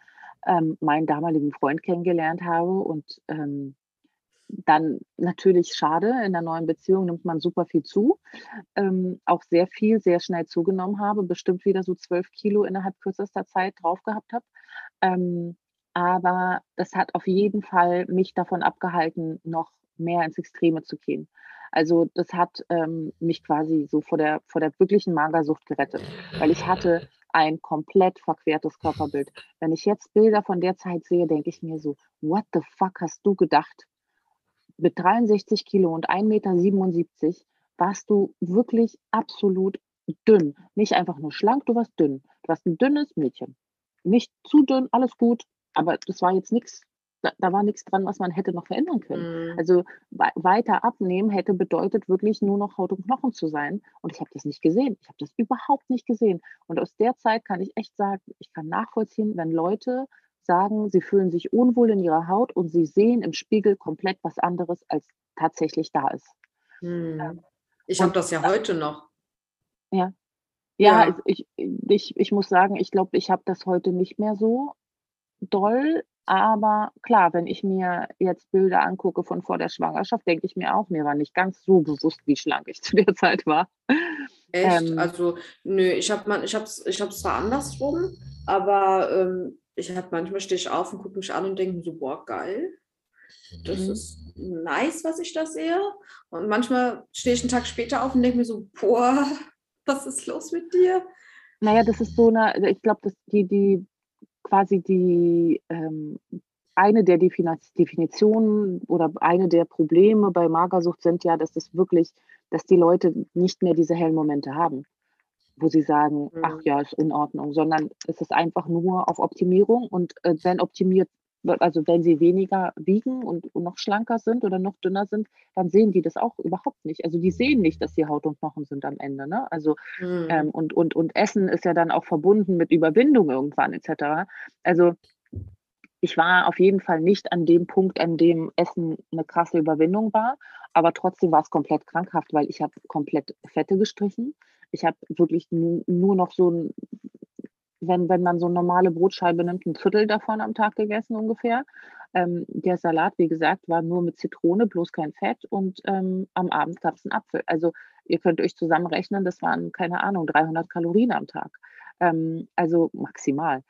S2: ähm, meinen damaligen Freund kennengelernt habe und ähm, dann natürlich schade, in der neuen Beziehung nimmt man super viel zu. Ähm, auch sehr viel, sehr schnell zugenommen habe, bestimmt wieder so zwölf Kilo innerhalb kürzester Zeit drauf gehabt habe. Ähm, aber das hat auf jeden Fall mich davon abgehalten, noch mehr ins Extreme zu gehen. Also das hat ähm, mich quasi so vor der, vor der wirklichen Magersucht gerettet, weil ich hatte ein komplett verquertes Körperbild. Wenn ich jetzt Bilder von der Zeit sehe, denke ich mir so, what the fuck hast du gedacht? Mit 63 Kilo und 1,77 Meter warst du wirklich absolut dünn. Nicht einfach nur schlank, du warst dünn. Du warst ein dünnes Mädchen. Nicht zu dünn, alles gut, aber das war jetzt nichts da, da war nichts dran, was man hätte noch verändern können. Mhm. Also weiter abnehmen hätte bedeutet, wirklich nur noch Haut und Knochen zu sein. Und ich habe das nicht gesehen. Ich habe das überhaupt nicht gesehen. Und aus der Zeit kann ich echt sagen, ich kann nachvollziehen, wenn Leute sagen, sie fühlen sich unwohl in ihrer Haut und sie sehen im Spiegel komplett was anderes, als tatsächlich da ist.
S1: Mhm. Ich habe das ja heute noch.
S2: Ja. Ja, ja. Ich, ich, ich muss sagen, ich glaube, ich habe das heute nicht mehr so doll. Aber klar, wenn ich mir jetzt Bilder angucke von vor der Schwangerschaft, denke ich mir auch, mir war nicht ganz so bewusst, wie schlank ich zu der Zeit war.
S1: Echt? Ähm, also, nö, ich habe ich hab's, ich hab's zwar andersrum, aber ähm, ich habe manchmal stehe ich auf und gucke mich an und denke so, boah, geil. Das mhm. ist nice, was ich da sehe. Und manchmal stehe ich einen Tag später auf und denke mir so, boah, was ist los mit dir?
S2: Naja, das ist so eine, ich glaube, die, die quasi die ähm, eine der Definitionen oder eine der Probleme bei Magersucht sind ja, dass es wirklich, dass die Leute nicht mehr diese hellen Momente haben, wo sie sagen, mhm. ach ja, ist in Ordnung, sondern es ist einfach nur auf Optimierung und äh, wenn optimiert also wenn sie weniger wiegen und, noch schlanker sind oder noch dünner sind, dann sehen die das auch überhaupt nicht. Also die sehen nicht, dass sie Haut und Knochen sind am Ende. Ne? Also mhm. ähm, und, und, und Essen ist ja dann auch verbunden mit Überwindung irgendwann etc. Also ich war auf jeden Fall nicht an dem Punkt, an dem Essen eine krasse Überwindung war, aber trotzdem war es komplett krankhaft, weil ich habe komplett Fette gestrichen. Ich habe wirklich nur noch so ein wenn, wenn man so eine normale Brotscheibe nimmt, ein Viertel davon am Tag gegessen ungefähr. Ähm, der Salat, wie gesagt, war nur mit Zitrone, bloß kein Fett und ähm, am Abend gab es einen Apfel. Also ihr könnt euch zusammenrechnen, das waren, keine Ahnung, 300 Kalorien am Tag. Ähm, also maximal.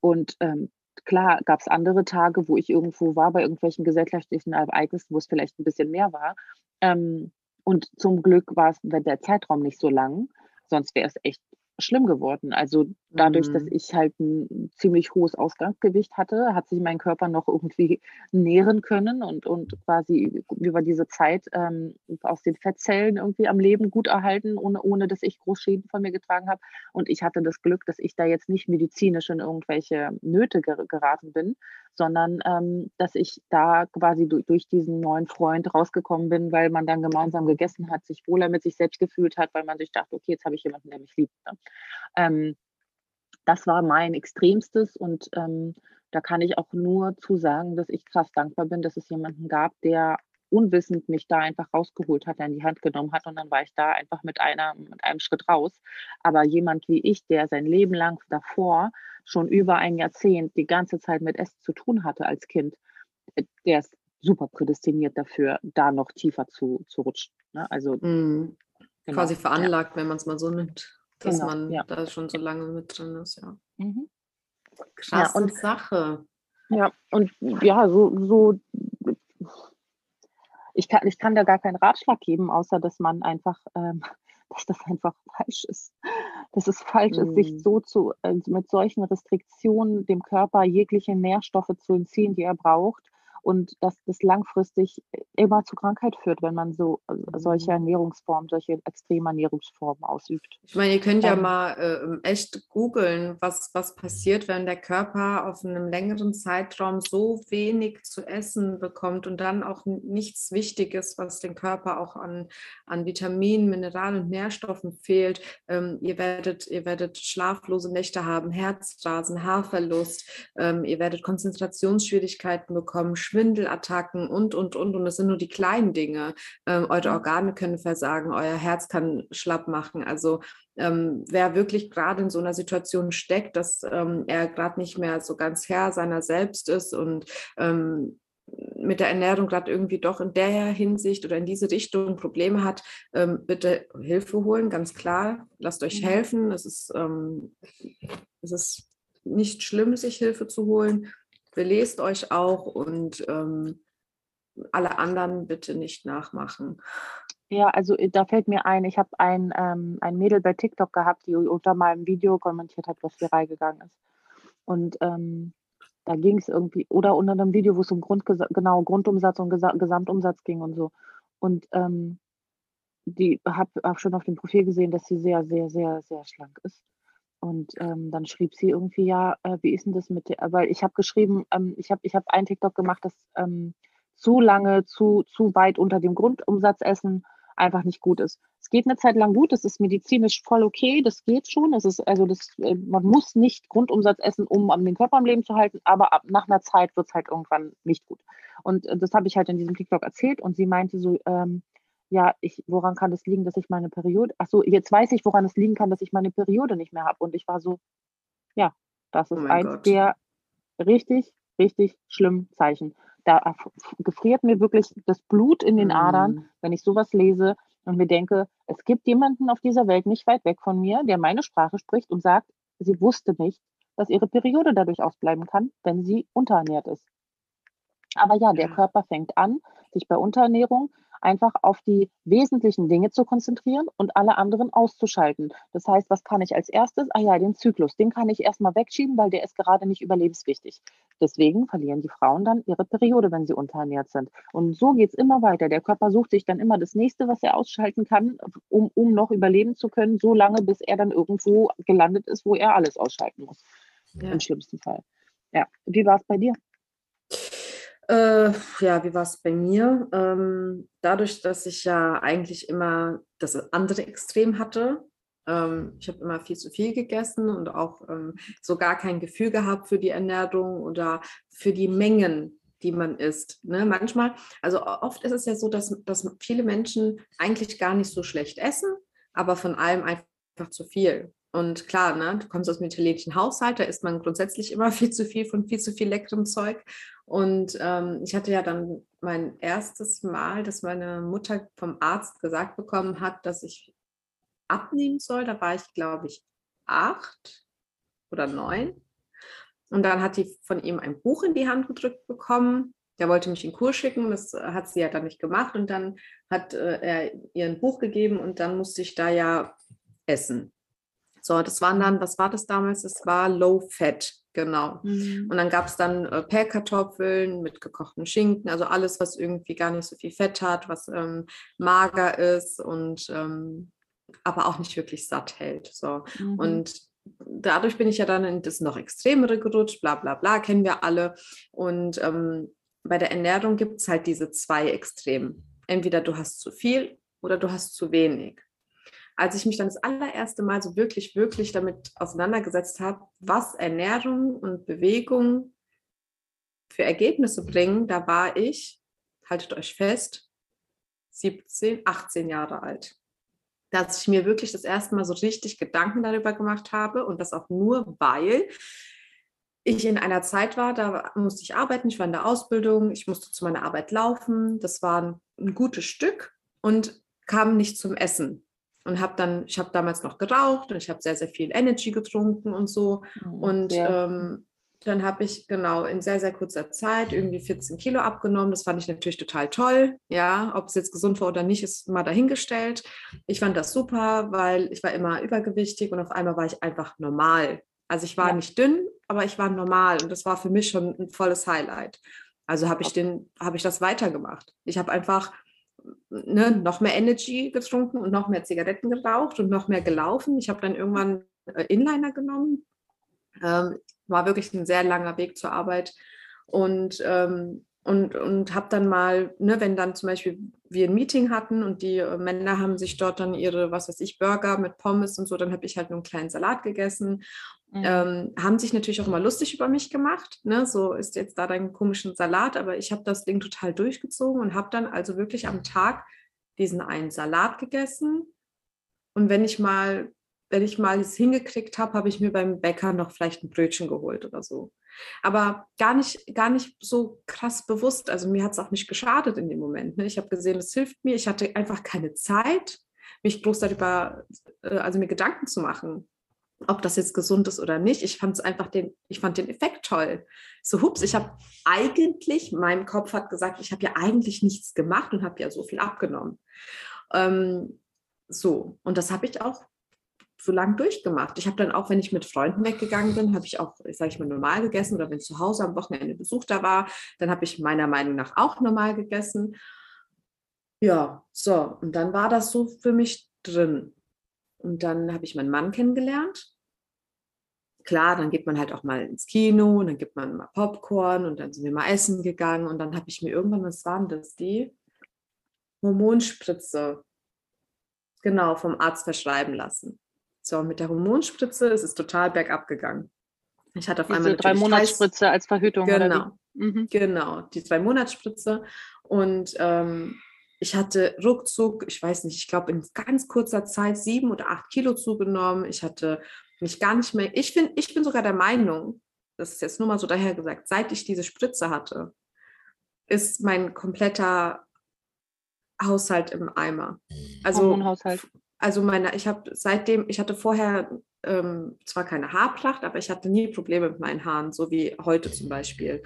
S2: Und ähm, klar gab es andere Tage, wo ich irgendwo war, bei irgendwelchen gesellschaftlichen Ereignissen, wo es vielleicht ein bisschen mehr war. Ähm, und zum Glück war es der Zeitraum nicht so lang, sonst wäre es echt schlimm geworden. Also dadurch, mhm. dass ich halt ein ziemlich hohes Ausgangsgewicht hatte, hat sich mein Körper noch irgendwie nähren können und, und quasi über diese Zeit ähm, aus den Fettzellen irgendwie am Leben gut erhalten, ohne, ohne dass ich Großschäden von mir getragen habe. Und ich hatte das Glück, dass ich da jetzt nicht medizinisch in irgendwelche Nöte ger geraten bin, sondern ähm, dass ich da quasi durch, durch diesen neuen Freund rausgekommen bin, weil man dann gemeinsam gegessen hat, sich wohler mit sich selbst gefühlt hat, weil man sich dachte, okay, jetzt habe ich jemanden, der mich liebt. Ne? Ähm, das war mein Extremstes und ähm, da kann ich auch nur zu sagen, dass ich krass dankbar bin, dass es jemanden gab, der unwissend mich da einfach rausgeholt hat, der in die Hand genommen hat und dann war ich da einfach mit, einer, mit einem Schritt raus. Aber jemand wie ich, der sein Leben lang davor schon über ein Jahrzehnt die ganze Zeit mit Essen zu tun hatte als Kind, äh, der ist super prädestiniert dafür, da noch tiefer zu, zu rutschen. Ne? Also
S1: mm, genau, quasi veranlagt, ja. wenn man es mal so nimmt dass genau, man ja. da schon so lange mit drin ist, ja. Mhm. Krasse ja, und, Sache.
S2: Ja, und ja, so, so ich kann, ich kann da gar keinen Ratschlag geben, außer dass man einfach, ähm, dass das einfach falsch ist. Dass es falsch mhm. ist, sich mhm. so zu, äh, mit solchen Restriktionen dem Körper jegliche Nährstoffe zu entziehen, die er braucht und dass das langfristig immer zu Krankheit führt, wenn man so solche mhm. Ernährungsformen, solche extreme Ernährungsformen ausübt.
S1: Ich meine, ihr könnt ja ähm, mal äh, echt googeln, was, was passiert, wenn der Körper auf einem längeren Zeitraum so wenig zu essen bekommt und dann auch nichts Wichtiges, was dem Körper auch an, an Vitaminen, Mineralen und Nährstoffen fehlt. Ähm, ihr, werdet, ihr werdet schlaflose Nächte haben, Herzrasen, Haarverlust, ähm, ihr werdet Konzentrationsschwierigkeiten bekommen, Schwindelattacken und, und, und. Und das sind nur die kleinen Dinge. Ähm, eure Organe können versagen, euer Herz kann schlapp machen. Also ähm, wer wirklich gerade in so einer Situation steckt, dass ähm, er gerade nicht mehr so ganz Herr seiner selbst ist und ähm, mit der Ernährung gerade irgendwie doch in der Hinsicht oder in diese Richtung Probleme hat, ähm, bitte Hilfe holen, ganz klar. Lasst euch mhm. helfen. Es ist, ähm, es ist nicht schlimm, sich Hilfe zu holen belest euch auch und ähm, alle anderen bitte nicht nachmachen.
S2: Ja, also äh, da fällt mir ein, ich habe ein, ähm, ein Mädel bei TikTok gehabt, die unter meinem Video kommentiert hat, was viral gegangen ist. Und ähm, da ging es irgendwie, oder unter einem Video, wo es um Grund, genau, Grundumsatz und Gesa Gesamtumsatz ging und so. Und ähm, die habe hab schon auf dem Profil gesehen, dass sie sehr, sehr, sehr, sehr schlank ist. Und ähm, dann schrieb sie irgendwie, ja, äh, wie ist denn das mit der, weil ich habe geschrieben, ähm, ich habe ich hab einen TikTok gemacht, dass ähm, zu lange, zu, zu weit unter dem Grundumsatz essen einfach nicht gut ist. Es geht eine Zeit lang gut, das ist medizinisch voll okay, das geht schon. Das ist, also das, äh, man muss nicht Grundumsatz essen, um den Körper am Leben zu halten, aber ab, nach einer Zeit wird es halt irgendwann nicht gut. Und äh, das habe ich halt in diesem TikTok erzählt und sie meinte so, ähm, ja, ich, woran kann das liegen, dass ich meine Periode, ach so, jetzt weiß ich, woran es liegen kann, dass ich meine Periode nicht mehr habe. Und ich war so, ja, das ist oh eins Gott. der richtig, richtig schlimmen Zeichen. Da gefriert mir wirklich das Blut in den Adern, mm. wenn ich sowas lese und mir denke, es gibt jemanden auf dieser Welt nicht weit weg von mir, der meine Sprache spricht und sagt, sie wusste nicht, dass ihre Periode dadurch ausbleiben kann, wenn sie unterernährt ist. Aber ja, der Körper fängt an, sich bei Unterernährung einfach auf die wesentlichen Dinge zu konzentrieren und alle anderen auszuschalten. Das heißt, was kann ich als erstes? Ah ja, den Zyklus, den kann ich erstmal wegschieben, weil der ist gerade nicht überlebenswichtig. Deswegen verlieren die Frauen dann ihre Periode, wenn sie unterernährt sind. Und so geht es immer weiter. Der Körper sucht sich dann immer das nächste, was er ausschalten kann, um, um noch überleben zu können, so lange, bis er dann irgendwo gelandet ist, wo er alles ausschalten muss. Ja. Im schlimmsten Fall. Ja, wie war es bei dir?
S1: Äh, ja, wie war es bei mir? Ähm, dadurch, dass ich ja eigentlich immer das andere Extrem hatte, ähm, ich habe immer viel zu viel gegessen und auch ähm, so gar kein Gefühl gehabt für die Ernährung oder für die Mengen, die man isst. Ne? Manchmal, also oft ist es ja so, dass, dass viele Menschen eigentlich gar nicht so schlecht essen, aber von allem einfach zu viel. Und klar, ne, du kommst aus dem italienischen Haushalt, da isst man grundsätzlich immer viel zu viel von viel zu viel leckerem Zeug. Und ähm, ich hatte ja dann mein erstes Mal, dass meine Mutter vom Arzt gesagt bekommen hat, dass ich abnehmen soll. Da war ich, glaube ich, acht oder neun. Und dann hat die von ihm ein Buch in die Hand gedrückt bekommen. Der wollte mich in Kurs schicken, das hat sie ja dann nicht gemacht. Und dann hat äh, er ihr ein Buch gegeben und dann musste ich da ja essen. So, das waren dann, was war das damals? Das war Low Fat, genau. Mhm. Und dann gab es dann äh, Pellkartoffeln mit gekochten Schinken, also alles, was irgendwie gar nicht so viel Fett hat, was ähm, mager ist und ähm, aber auch nicht wirklich satt hält. So. Mhm. Und dadurch bin ich ja dann in das noch extremere gerutscht, bla bla bla, kennen wir alle. Und ähm, bei der Ernährung gibt es halt diese zwei Extremen. Entweder du hast zu viel oder du hast zu wenig. Als ich mich dann das allererste Mal so wirklich, wirklich damit auseinandergesetzt habe, was Ernährung und Bewegung für Ergebnisse bringen, da war ich, haltet euch fest, 17, 18 Jahre alt. Dass ich mir wirklich das erste Mal so richtig Gedanken darüber gemacht habe und das auch nur, weil ich in einer Zeit war, da musste ich arbeiten, ich war in der Ausbildung, ich musste zu meiner Arbeit laufen, das war ein gutes Stück und kam nicht zum Essen und habe dann, ich habe damals noch geraucht und ich habe sehr, sehr viel Energy getrunken und so mhm, und ja. ähm, dann habe ich genau in sehr, sehr kurzer Zeit irgendwie 14 Kilo abgenommen. Das fand ich natürlich total toll. Ja, ob es jetzt gesund war oder nicht, ist mal dahingestellt. Ich fand das super, weil ich war immer übergewichtig und auf einmal war ich einfach normal. Also ich war ja. nicht dünn, aber ich war normal und das war für mich schon ein volles Highlight. Also habe ich den, habe ich das weitergemacht. Ich habe einfach ne, noch mehr Energy getrunken und noch mehr Zigaretten geraucht und noch mehr gelaufen. Ich habe dann irgendwann äh, Inliner genommen. Ähm, war wirklich ein sehr langer Weg zur Arbeit. Und, ähm, und, und habe dann mal, ne, wenn dann zum Beispiel wir ein Meeting hatten und die äh, Männer haben sich dort dann ihre, was weiß ich, Burger mit Pommes und so, dann habe ich halt nur einen kleinen Salat gegessen. Mhm. Ähm, haben sich natürlich auch immer lustig über mich gemacht. Ne? So ist jetzt da dein komischen Salat, aber ich habe das Ding total durchgezogen und habe dann also wirklich am Tag diesen einen Salat gegessen. Und wenn ich mal wenn ich mal es hingekriegt habe, habe ich mir beim Bäcker noch vielleicht ein Brötchen geholt oder so. Aber gar nicht, gar nicht so krass bewusst. Also mir hat es auch nicht geschadet in dem Moment. Ne? Ich habe gesehen, es hilft mir. Ich hatte einfach keine Zeit, mich bloß darüber, äh, also mir Gedanken zu machen, ob das jetzt gesund ist oder nicht. Ich fand es einfach den, ich fand den Effekt toll. So, hups, ich habe eigentlich, mein Kopf hat gesagt, ich habe ja eigentlich nichts gemacht und habe ja so viel abgenommen. Ähm, so, und das habe ich auch so lang durchgemacht. Ich habe dann auch, wenn ich mit Freunden weggegangen bin, habe ich auch, sage ich mal, normal gegessen oder wenn zu Hause am Wochenende Besuch da war, dann habe ich meiner Meinung nach auch normal gegessen. Ja, so, und dann war das so für mich drin. Und dann habe ich meinen Mann kennengelernt. Klar, dann geht man halt auch mal ins Kino und dann gibt man mal Popcorn und dann sind wir mal essen gegangen und dann habe ich mir irgendwann, was waren das, die Hormonspritze, genau, vom Arzt verschreiben lassen. So, mit der Hormonspritze ist es total bergab gegangen. Ich hatte auf
S2: Diese
S1: einmal
S2: drei Monatsspritze als Verhütung.
S1: Genau, mhm. genau, die zwei Monatsspritze. Und ähm, ich hatte ruckzuck, ich weiß nicht, ich glaube in ganz kurzer Zeit sieben oder acht Kilo zugenommen. Ich hatte mich gar nicht mehr, ich, find, ich bin sogar der Meinung, das ist jetzt nur mal so dahergesagt, seit ich diese Spritze hatte, ist mein kompletter Haushalt im Eimer. Also
S2: Hormonhaushalt
S1: also meine, ich habe seitdem, ich hatte vorher ähm, zwar keine Haarpracht, aber ich hatte nie Probleme mit meinen Haaren, so wie heute zum Beispiel.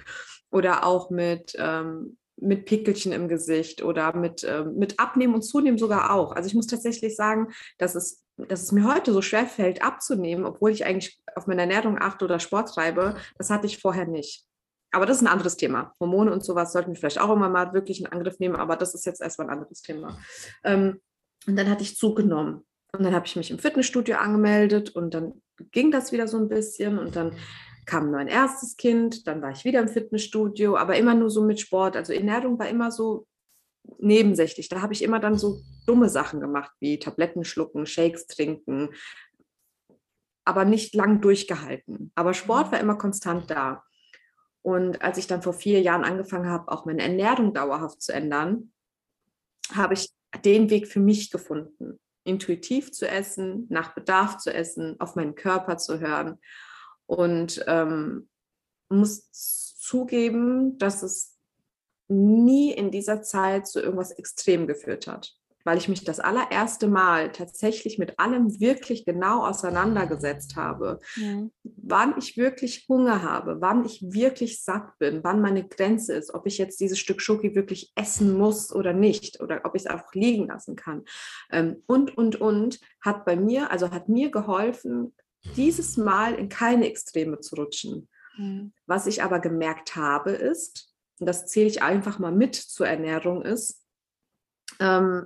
S1: Oder auch mit, ähm, mit Pickelchen im Gesicht oder mit, ähm, mit Abnehmen und Zunehmen sogar auch. Also ich muss tatsächlich sagen, dass es, dass es mir heute so schwer fällt, abzunehmen, obwohl ich eigentlich auf meine Ernährung achte oder Sport treibe. Das hatte ich vorher nicht. Aber das ist ein anderes Thema. Hormone und sowas sollten wir vielleicht auch immer mal wirklich in Angriff nehmen, aber das ist jetzt erstmal ein anderes Thema. Ähm, und dann hatte ich zugenommen. Und dann habe ich mich im Fitnessstudio angemeldet und dann ging das wieder so ein bisschen und dann kam mein erstes Kind, dann war ich wieder im Fitnessstudio, aber immer nur so mit Sport. Also Ernährung war immer so nebensächlich. Da habe ich immer dann so dumme Sachen gemacht, wie Tabletten schlucken, Shakes trinken, aber nicht lang durchgehalten. Aber Sport war immer konstant da. Und als ich dann vor vier Jahren angefangen habe, auch meine Ernährung dauerhaft zu ändern, habe ich den Weg für mich gefunden, intuitiv zu essen, nach Bedarf zu essen, auf meinen Körper zu hören. Und ähm, muss zugeben, dass es nie in dieser Zeit zu irgendwas extrem geführt hat. Weil ich mich das allererste Mal tatsächlich mit allem wirklich genau auseinandergesetzt habe, mhm. wann ich wirklich Hunger habe, wann ich wirklich satt bin, wann meine Grenze ist, ob ich jetzt dieses Stück Schoki wirklich essen muss oder nicht oder ob ich es einfach liegen lassen kann. Ähm, und, und, und hat bei mir, also hat mir geholfen, dieses Mal in keine Extreme zu rutschen. Mhm. Was ich aber gemerkt habe, ist, und das zähle ich einfach mal mit zur Ernährung, ist,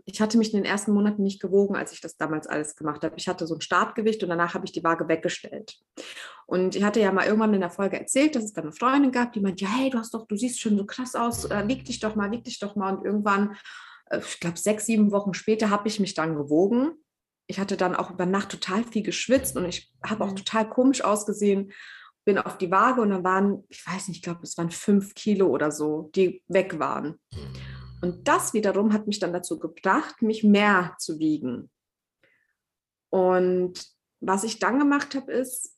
S1: ich hatte mich in den ersten Monaten nicht gewogen, als ich das damals alles gemacht habe. Ich hatte so ein Startgewicht und danach habe ich die Waage weggestellt. Und ich hatte ja mal irgendwann in der Folge erzählt, dass es da eine Freundin gab, die meinte, ja, hey, du hast doch, du siehst schon so krass aus, äh, wieg dich doch mal, wieg dich doch mal. Und irgendwann, äh, ich glaube, sechs, sieben Wochen später habe ich mich dann gewogen. Ich hatte dann auch über Nacht total viel geschwitzt und ich habe auch mhm. total komisch ausgesehen bin auf die Waage und dann waren, ich weiß nicht, ich glaube, es waren fünf Kilo oder so, die weg waren. Mhm. Und das wiederum hat mich dann dazu gebracht, mich mehr zu wiegen. Und was ich dann gemacht habe, ist,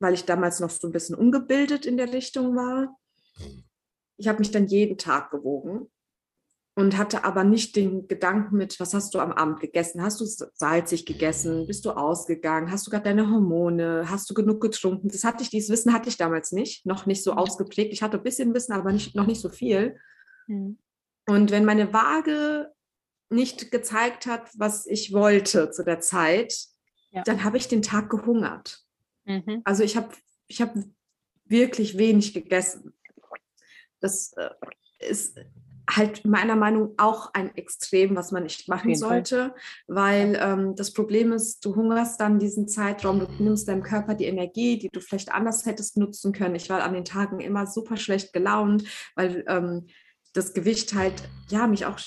S1: weil ich damals noch so ein bisschen ungebildet in der Richtung war, ich habe mich dann jeden Tag gewogen und hatte aber nicht den Gedanken mit, was hast du am Abend gegessen? Hast du salzig gegessen? Bist du ausgegangen? Hast du gerade deine Hormone? Hast du genug getrunken? Das hatte ich, dieses Wissen hatte ich damals nicht, noch nicht so ausgeprägt. Ich hatte ein bisschen Wissen, aber nicht, noch nicht so viel. Mhm. Und wenn meine Waage nicht gezeigt hat, was ich wollte zu der Zeit, ja. dann habe ich den Tag gehungert. Mhm. Also ich habe ich hab wirklich wenig gegessen. Das äh, ist halt meiner Meinung nach auch ein Extrem, was man nicht machen sollte, weil ähm, das Problem ist, du hungerst dann diesen Zeitraum, du nimmst deinem Körper die Energie, die du vielleicht anders hättest nutzen können. Ich war an den Tagen immer super schlecht gelaunt, weil ähm, das Gewicht halt, ja, mich auch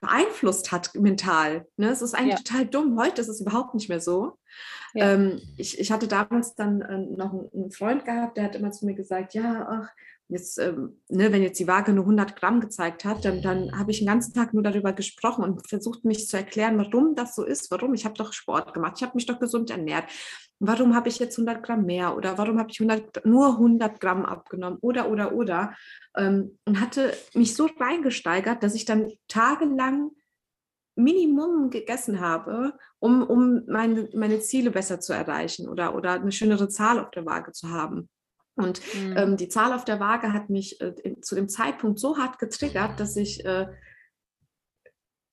S1: beeinflusst hat mental. Ne? Es ist eigentlich ja. total dumm. Heute ist es überhaupt nicht mehr so. Ja. Ähm, ich, ich hatte damals dann äh, noch einen, einen, Freund gehabt, der hat immer zu mir gesagt, ja, ach, jetzt, ähm, ne, wenn jetzt die Waage nur 100 Gramm gezeigt hat, dann, dann habe ich den ganzen Tag nur darüber gesprochen und versucht mich zu erklären, warum das so ist, warum. Ich habe doch Sport gemacht, ich habe mich doch gesund ernährt. Warum habe ich jetzt 100 Gramm mehr oder warum habe ich 100, nur 100 Gramm abgenommen oder, oder, oder. Ähm, und hatte mich so reingesteigert, dass ich dann tagelang Minimum gegessen habe, um, um meine, meine Ziele besser zu erreichen oder, oder eine schönere Zahl auf der Waage zu haben. Und mhm. ähm, die Zahl auf der Waage hat mich äh, in, zu dem Zeitpunkt so hart getriggert, dass ich äh,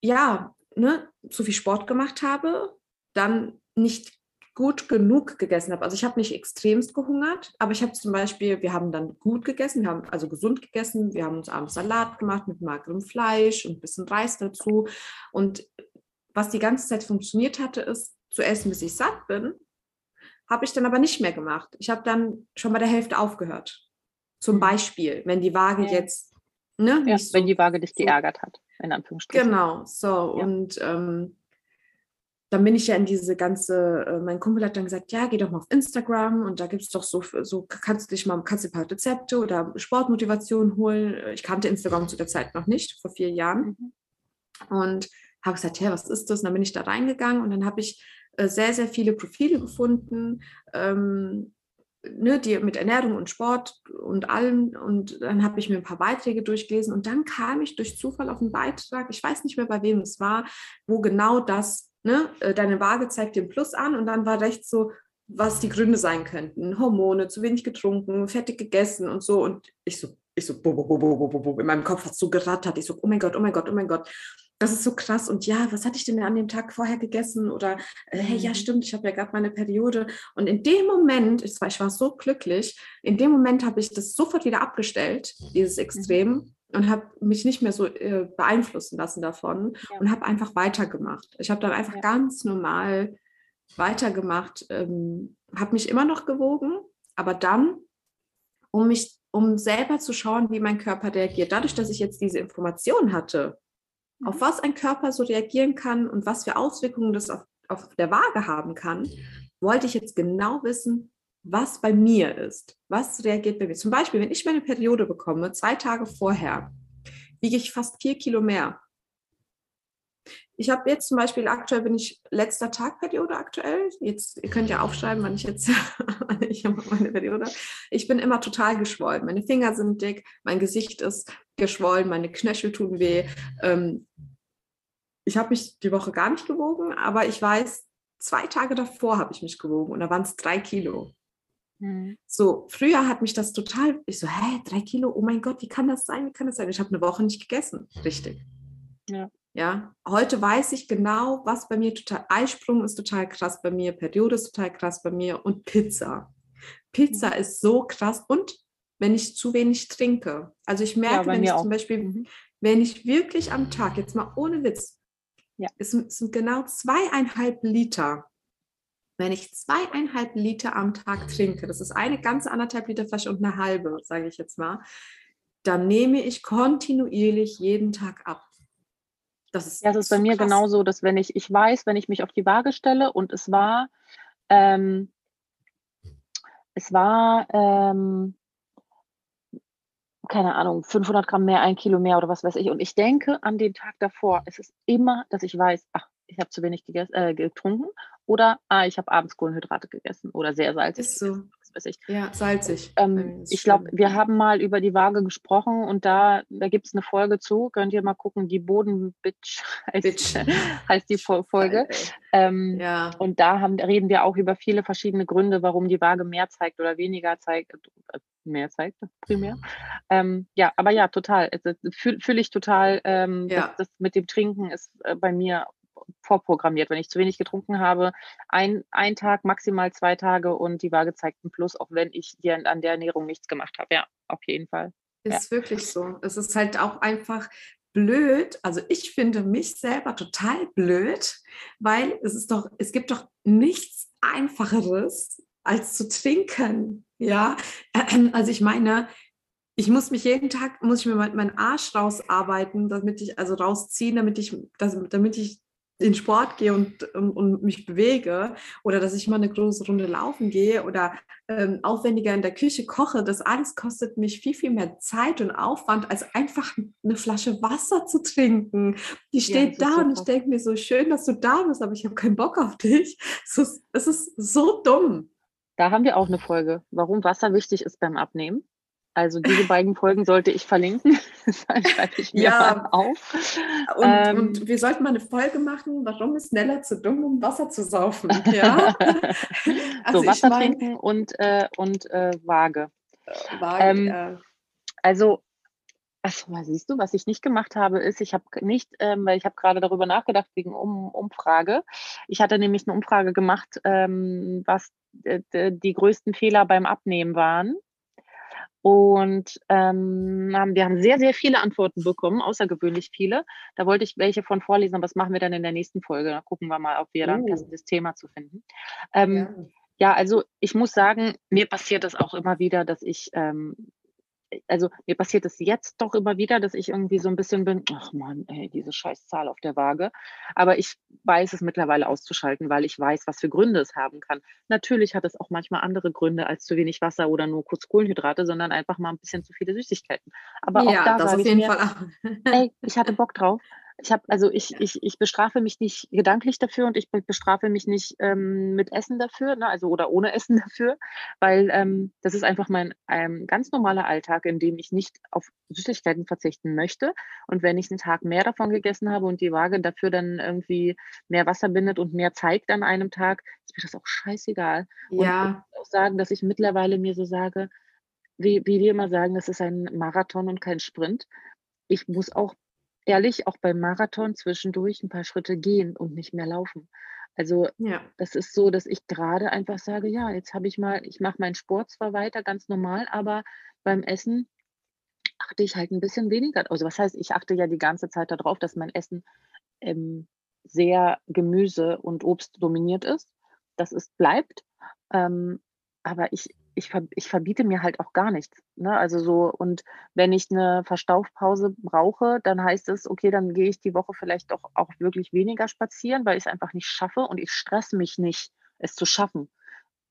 S1: ja ne, zu viel Sport gemacht habe, dann nicht gut genug gegessen habe. Also ich habe nicht extremst gehungert, aber ich habe zum Beispiel, wir haben dann gut gegessen, wir haben also gesund gegessen, wir haben uns abends Salat gemacht mit magerem Fleisch und ein bisschen Reis dazu. Und was die ganze Zeit funktioniert hatte, ist zu essen, bis ich satt bin habe ich dann aber nicht mehr gemacht. Ich habe dann schon bei der Hälfte aufgehört. Zum mhm. Beispiel, wenn die Waage jetzt,
S2: ne, ja, so, wenn die Waage dich geärgert hat, in Anführungsstrichen.
S1: Genau, so ja. und ähm, dann bin ich ja in diese ganze, äh, mein Kumpel hat dann gesagt, ja, geh doch mal auf Instagram und da gibt es doch so, so kannst du dich mal, kannst du ein paar Rezepte oder Sportmotivation holen. Ich kannte Instagram zu der Zeit noch nicht, vor vier Jahren. Mhm. Und habe gesagt, ja, was ist das? Und dann bin ich da reingegangen und dann habe ich äh, sehr, sehr viele Profile gefunden, ähm, ne, die mit Ernährung und Sport und allem. Und dann habe ich mir ein paar Beiträge durchgelesen und dann kam ich durch Zufall auf einen Beitrag, ich weiß nicht mehr, bei wem es war, wo genau das, ne, äh, deine Waage zeigt den Plus an und dann war rechts so, was die Gründe sein könnten. Hormone, zu wenig getrunken, fettig gegessen und so. Und ich so, ich so, bo, bo, bo, bo, bo, bo, in meinem Kopf hat es so gerattert. Ich so, oh mein Gott, oh mein Gott, oh mein Gott das ist so krass. Und ja, was hatte ich denn an dem Tag vorher gegessen? Oder äh, hey, ja, mhm. stimmt, ich habe ja gerade meine Periode. Und in dem Moment, ich war, ich war so glücklich, in dem Moment habe ich das sofort wieder abgestellt, dieses mhm. Extrem, und habe mich nicht mehr so äh, beeinflussen lassen davon ja. und habe einfach weitergemacht. Ich habe dann einfach ja. ganz normal weitergemacht, ähm, habe mich immer noch gewogen, aber dann, um mich, um selber zu schauen, wie mein Körper reagiert, dadurch, dass ich jetzt diese Information hatte, auf was ein Körper so reagieren kann und was für Auswirkungen das auf, auf der Waage haben kann, wollte ich jetzt genau wissen, was bei mir ist. Was reagiert bei mir? Zum Beispiel, wenn ich meine Periode bekomme, zwei Tage vorher, wiege ich fast vier Kilo mehr. Ich habe jetzt zum Beispiel aktuell bin ich letzter Tag Periode aktuell. Jetzt ihr könnt ja aufschreiben, wann ich jetzt ich meine Periode. Ich bin immer total geschwollen. Meine Finger sind dick, mein Gesicht ist geschwollen, meine Knöchel tun weh. Ähm, ich habe mich die Woche gar nicht gewogen, aber ich weiß, zwei Tage davor habe ich mich gewogen und da waren es drei Kilo. Mhm. So, früher hat mich das total, ich so, hä, drei Kilo, oh mein Gott, wie kann das sein, wie kann das sein? Ich habe eine Woche nicht gegessen, richtig. Ja. Ja, heute weiß ich genau, was bei mir total, Eisprung ist total krass bei mir, Periode ist total krass bei mir und Pizza. Pizza mhm. ist so krass und wenn ich zu wenig trinke. Also ich merke, ja, wenn ich auch. zum Beispiel, mhm. wenn ich wirklich am Tag, jetzt mal ohne Witz, ja. es sind genau zweieinhalb Liter wenn ich zweieinhalb Liter am Tag trinke, das ist eine ganze anderthalb Liter Flasche und eine halbe, sage ich jetzt mal, dann nehme ich kontinuierlich jeden Tag ab.
S2: Das ist, ja, das ist bei mir krass. genauso, dass wenn ich, ich weiß, wenn ich mich auf die Waage stelle und es war, ähm, es war, ähm, keine Ahnung, 500 Gramm mehr, ein Kilo mehr oder was weiß ich. Und ich denke an den Tag davor, es ist immer, dass ich weiß, ach, ich habe zu wenig gegessen, äh, getrunken oder ah, ich habe abends Kohlenhydrate gegessen oder sehr salzig.
S1: Ist so. ich. Ja, salzig.
S2: Ähm, ich glaube, wir haben mal über die Waage gesprochen und da, da gibt es eine Folge zu. Könnt ihr mal gucken, die Bodenbitch heißt, Bitch. heißt die Folge. Ähm, ja. Und da haben, reden wir auch über viele verschiedene Gründe, warum die Waage mehr zeigt oder weniger zeigt. Äh, mehr zeigt, primär. Ähm, ja, aber ja, total. Fühle fühl ich total. Ähm, ja. das, das, mit dem Trinken ist äh, bei mir vorprogrammiert. Wenn ich zu wenig getrunken habe, ein, ein Tag, maximal zwei Tage und die Waage zeigt ein Plus, auch wenn ich hier an der Ernährung nichts gemacht habe. Ja, auf jeden Fall.
S1: Ist
S2: ja.
S1: wirklich so. Es ist halt auch einfach blöd. Also ich finde mich selber total blöd, weil es ist doch, es gibt doch nichts Einfacheres als zu trinken. Ja, also ich meine, ich muss mich jeden Tag, muss ich mir meinen Arsch rausarbeiten, damit ich, also rausziehen, damit ich, damit ich in Sport gehe und, und, und, mich bewege oder dass ich mal eine große Runde laufen gehe oder ähm, aufwendiger in der Küche koche, das alles kostet mich viel, viel mehr Zeit und Aufwand, als einfach eine Flasche Wasser zu trinken. Die steht ja, da und ich denke mir so schön, dass du da bist, aber ich habe keinen Bock auf dich. Es ist, es ist so dumm.
S2: Da haben wir auch eine Folge, warum Wasser wichtig ist beim Abnehmen. Also diese beiden Folgen sollte ich verlinken. Das schreibe ich mir ja. auf.
S1: Und, ähm, und, wir sollten mal eine Folge machen, warum ist Nella zu dumm, um Wasser zu saufen? Ja?
S2: also so, Wasser mein, trinken und, äh, und äh, Waage. Waage ähm, ja. Also, achso, siehst du, was ich nicht gemacht habe, ist, ich habe nicht, ähm, weil ich habe gerade darüber nachgedacht wegen um, Umfrage. Ich hatte nämlich eine Umfrage gemacht, ähm, was äh, die größten Fehler beim Abnehmen waren. Und ähm, wir haben sehr, sehr viele Antworten bekommen, außergewöhnlich viele. Da wollte ich welche von vorlesen, aber das machen wir dann in der nächsten Folge. Da gucken wir mal, ob wir dann uh. das Thema zu finden. Ähm, ja. ja. also ich muss sagen, mir passiert das auch immer wieder, dass ich ähm, also mir passiert es jetzt doch immer wieder, dass ich irgendwie so ein bisschen bin, ach man, ey, diese scheiß Zahl auf der Waage. Aber ich weiß es mittlerweile auszuschalten, weil ich weiß, was für Gründe es haben kann. Natürlich hat es auch manchmal andere Gründe als zu wenig Wasser oder nur kurz Kohlenhydrate, sondern einfach mal ein bisschen zu viele Süßigkeiten. Aber ja, auch da sage ich mir, ey, ich hatte Bock drauf ich habe, also ich, ich, ich bestrafe mich nicht gedanklich dafür und ich bestrafe mich nicht ähm, mit Essen dafür, ne, also oder ohne Essen dafür, weil ähm, das ist einfach mein ähm, ganz normaler Alltag, in dem ich nicht auf Süßigkeiten verzichten möchte. Und wenn ich einen Tag mehr davon gegessen habe und die Waage dafür dann irgendwie mehr Wasser bindet und mehr zeigt an einem Tag, ist mir das auch scheißegal. Ja. Und ich muss auch sagen, dass ich mittlerweile mir so sage, wie, wie wir immer sagen, das ist ein Marathon und kein Sprint. Ich muss auch ehrlich auch beim Marathon zwischendurch ein paar Schritte gehen und nicht mehr laufen. Also ja. das ist so, dass ich gerade einfach sage, ja, jetzt habe ich mal, ich mache meinen Sport zwar weiter, ganz normal, aber beim Essen achte ich halt ein bisschen weniger. Also was heißt, ich achte ja die ganze Zeit darauf, dass mein Essen ähm, sehr Gemüse und Obst dominiert ist. Das ist, bleibt. Ähm, aber ich, ich, ich verbiete mir halt auch gar nichts. Ne? Also so, und wenn ich eine Verstaufpause brauche, dann heißt es, okay, dann gehe ich die Woche vielleicht doch auch wirklich weniger spazieren, weil ich es einfach nicht schaffe und ich stress mich nicht, es zu schaffen.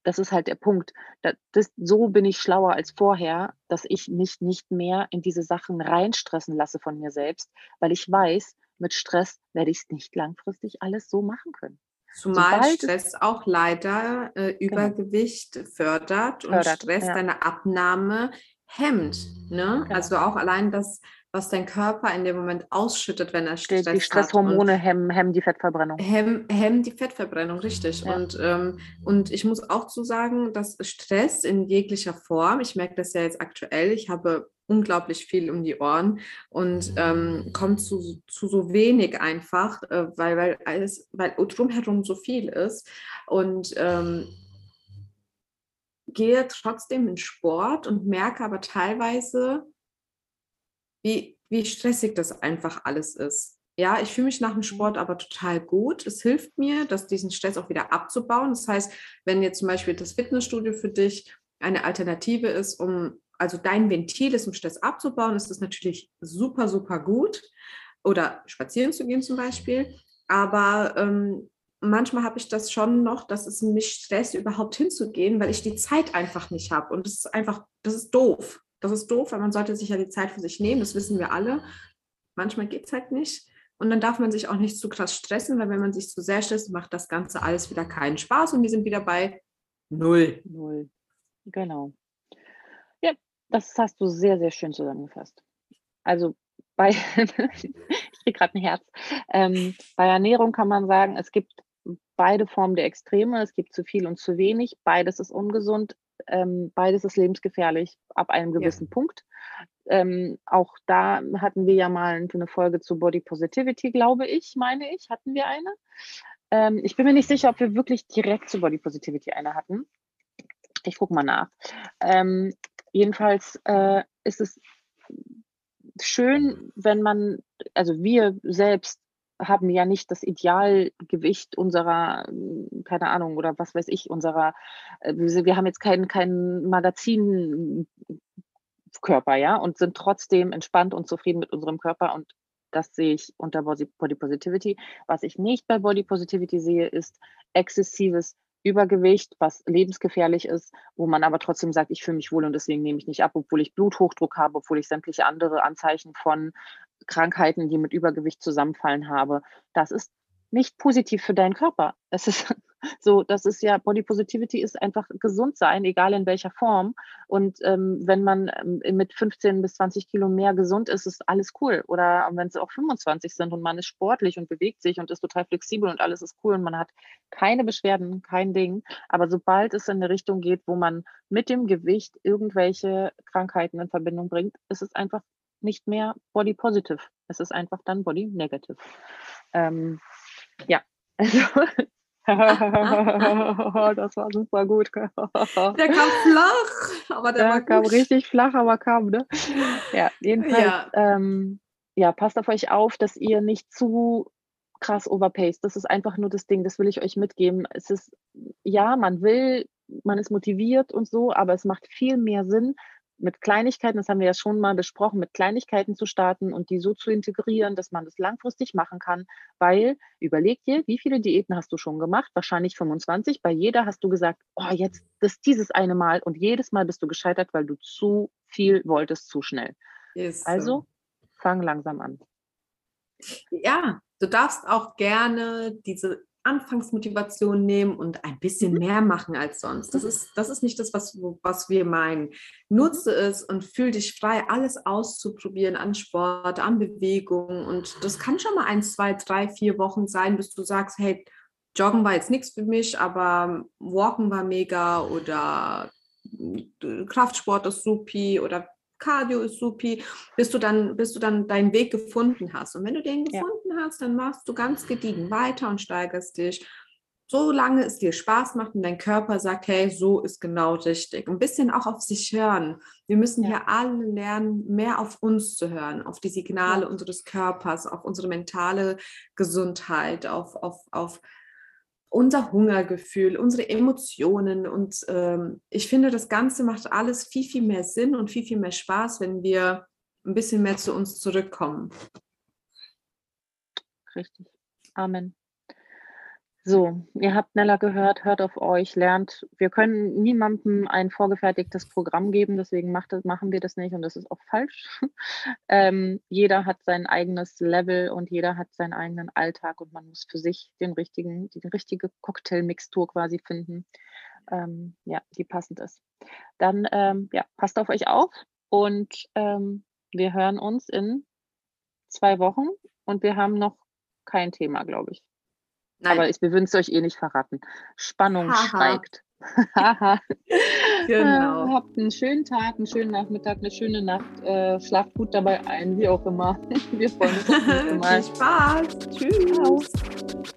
S2: Das ist halt der Punkt. Das, das, so bin ich schlauer als vorher, dass ich mich nicht mehr in diese Sachen reinstressen lasse von mir selbst, weil ich weiß, mit Stress werde ich es nicht langfristig alles so machen können.
S1: Zumal Sobald Stress auch leider äh, genau. Übergewicht genau. fördert und fördert, Stress ja. deine Abnahme hemmt. Ne? Genau. Also auch allein das, was dein Körper in dem Moment ausschüttet, wenn er Stress
S2: Die Stresshormone hemmen, hemmen die Fettverbrennung.
S1: Hemmen, hemmen die Fettverbrennung, richtig. Ja. Und, ähm, und ich muss auch zu sagen, dass Stress in jeglicher Form, ich merke das ja jetzt aktuell, ich habe unglaublich viel um die Ohren und ähm, kommt zu, zu so wenig einfach, äh, weil, weil alles, weil drumherum so viel ist. Und ähm, gehe trotzdem in Sport und merke aber teilweise, wie, wie stressig das einfach alles ist. Ja, ich fühle mich nach dem mhm. Sport aber total gut. Es hilft mir, dass diesen Stress auch wieder abzubauen. Das heißt, wenn jetzt zum Beispiel das Fitnessstudio für dich eine Alternative ist, um also dein Ventil ist, um Stress abzubauen, ist das natürlich super, super gut. Oder spazieren zu gehen zum Beispiel. Aber ähm, manchmal habe ich das schon noch, dass es mich stresst, überhaupt hinzugehen, weil ich die Zeit einfach nicht habe. Und das ist einfach, das ist doof. Das ist doof, weil man sollte sich ja die Zeit für sich nehmen, das wissen wir alle. Manchmal geht es halt nicht. Und dann darf man sich auch nicht zu krass stressen, weil wenn man sich zu sehr stresst, macht das Ganze alles wieder keinen Spaß und wir sind wieder bei null.
S2: Null. Genau. Das hast du sehr, sehr schön zusammengefasst. Also bei, ich kriege gerade ein Herz. Ähm, bei Ernährung kann man sagen, es gibt beide Formen der Extreme. Es gibt zu viel und zu wenig. Beides ist ungesund ähm, beides ist lebensgefährlich ab einem gewissen ja. Punkt. Ähm, auch da hatten wir ja mal eine Folge zu Body Positivity, glaube ich, meine ich. Hatten wir eine? Ähm, ich bin mir nicht sicher, ob wir wirklich direkt zu Body Positivity eine hatten. Ich gucke mal nach. Jedenfalls äh, ist es schön, wenn man, also wir selbst haben ja nicht das Idealgewicht unserer, hm, keine Ahnung, oder was weiß ich, unserer, äh, wir haben jetzt keinen kein Magazinkörper, ja, und sind trotzdem entspannt und zufrieden mit unserem Körper und das sehe ich unter Body Positivity. Was ich nicht bei Body Positivity sehe, ist exzessives Übergewicht, was lebensgefährlich ist, wo man aber trotzdem sagt, ich fühle mich wohl und deswegen nehme ich nicht ab, obwohl ich Bluthochdruck habe, obwohl ich sämtliche andere Anzeichen von Krankheiten, die mit Übergewicht zusammenfallen habe. Das ist nicht positiv für deinen Körper. Es ist so, das ist ja, Body Positivity ist einfach gesund sein, egal in welcher Form. Und ähm, wenn man ähm, mit 15 bis 20 Kilo mehr gesund ist, ist alles cool. Oder wenn es auch 25 sind und man ist sportlich und bewegt sich und ist total flexibel und alles ist cool und man hat keine Beschwerden, kein Ding. Aber sobald es in eine Richtung geht, wo man mit dem Gewicht irgendwelche Krankheiten in Verbindung bringt, ist es einfach nicht mehr Body Positive. Es ist einfach dann Body Negative. Ähm, ja, also das war super gut.
S1: Der kam flach, aber der, der
S2: kam richtig flach, aber kam, ne? Ja, jedenfalls, ja. Ähm, ja, passt auf euch auf, dass ihr nicht zu krass overpaced. Das ist einfach nur das Ding, das will ich euch mitgeben. Es ist, ja, man will, man ist motiviert und so, aber es macht viel mehr Sinn, mit Kleinigkeiten, das haben wir ja schon mal besprochen, mit Kleinigkeiten zu starten und die so zu integrieren, dass man das langfristig machen kann, weil überleg dir, wie viele Diäten hast du schon gemacht? Wahrscheinlich 25. Bei jeder hast du gesagt, oh, jetzt das dieses eine Mal und jedes Mal bist du gescheitert, weil du zu viel wolltest, zu schnell. Ist also fang langsam an.
S1: Ja, du darfst auch gerne diese Anfangsmotivation nehmen und ein bisschen mhm. mehr machen als sonst. Das ist, das ist nicht das, was, was wir meinen. Nutze es und fühl dich frei, alles auszuprobieren an Sport, an Bewegung. Und das kann schon mal ein, zwei, drei, vier Wochen sein, bis du sagst, hey, Joggen war jetzt nichts für mich, aber Walken war mega oder Kraftsport ist supi oder Cardio ist supi, bis du dann, bis du dann deinen Weg gefunden hast. Und wenn du den gefunden ja. hast, dann machst du ganz gediegen weiter und steigerst dich, solange es dir Spaß macht und dein Körper sagt, hey, so ist genau richtig. Ein bisschen auch auf sich hören. Wir müssen ja. hier alle lernen, mehr auf uns zu hören, auf die Signale ja. unseres Körpers, auf unsere mentale Gesundheit, auf, auf, auf unser Hungergefühl, unsere Emotionen. Und ähm, ich finde, das Ganze macht alles viel, viel mehr Sinn und viel, viel mehr Spaß, wenn wir ein bisschen mehr zu uns zurückkommen.
S2: Richtig. Amen. So, ihr habt Nella gehört, hört auf euch, lernt. Wir können niemandem ein vorgefertigtes Programm geben, deswegen macht machen wir das nicht und das ist auch falsch. ähm, jeder hat sein eigenes Level und jeder hat seinen eigenen Alltag und man muss für sich den richtigen, die richtige Cocktailmixtur quasi finden, ähm, ja, die passend ist. Dann, ähm, ja, passt auf euch auf und ähm, Wir hören uns in zwei Wochen und wir haben noch kein Thema, glaube ich. Nein. Aber ich, wir würden es euch eh nicht verraten. Spannung Haha. steigt. genau. Äh, habt einen schönen Tag, einen schönen Nachmittag, eine schöne Nacht. Äh, schlaft gut dabei ein, wie auch immer. Wir freuen uns.
S1: Viel Spaß. Tschüss. Ciao.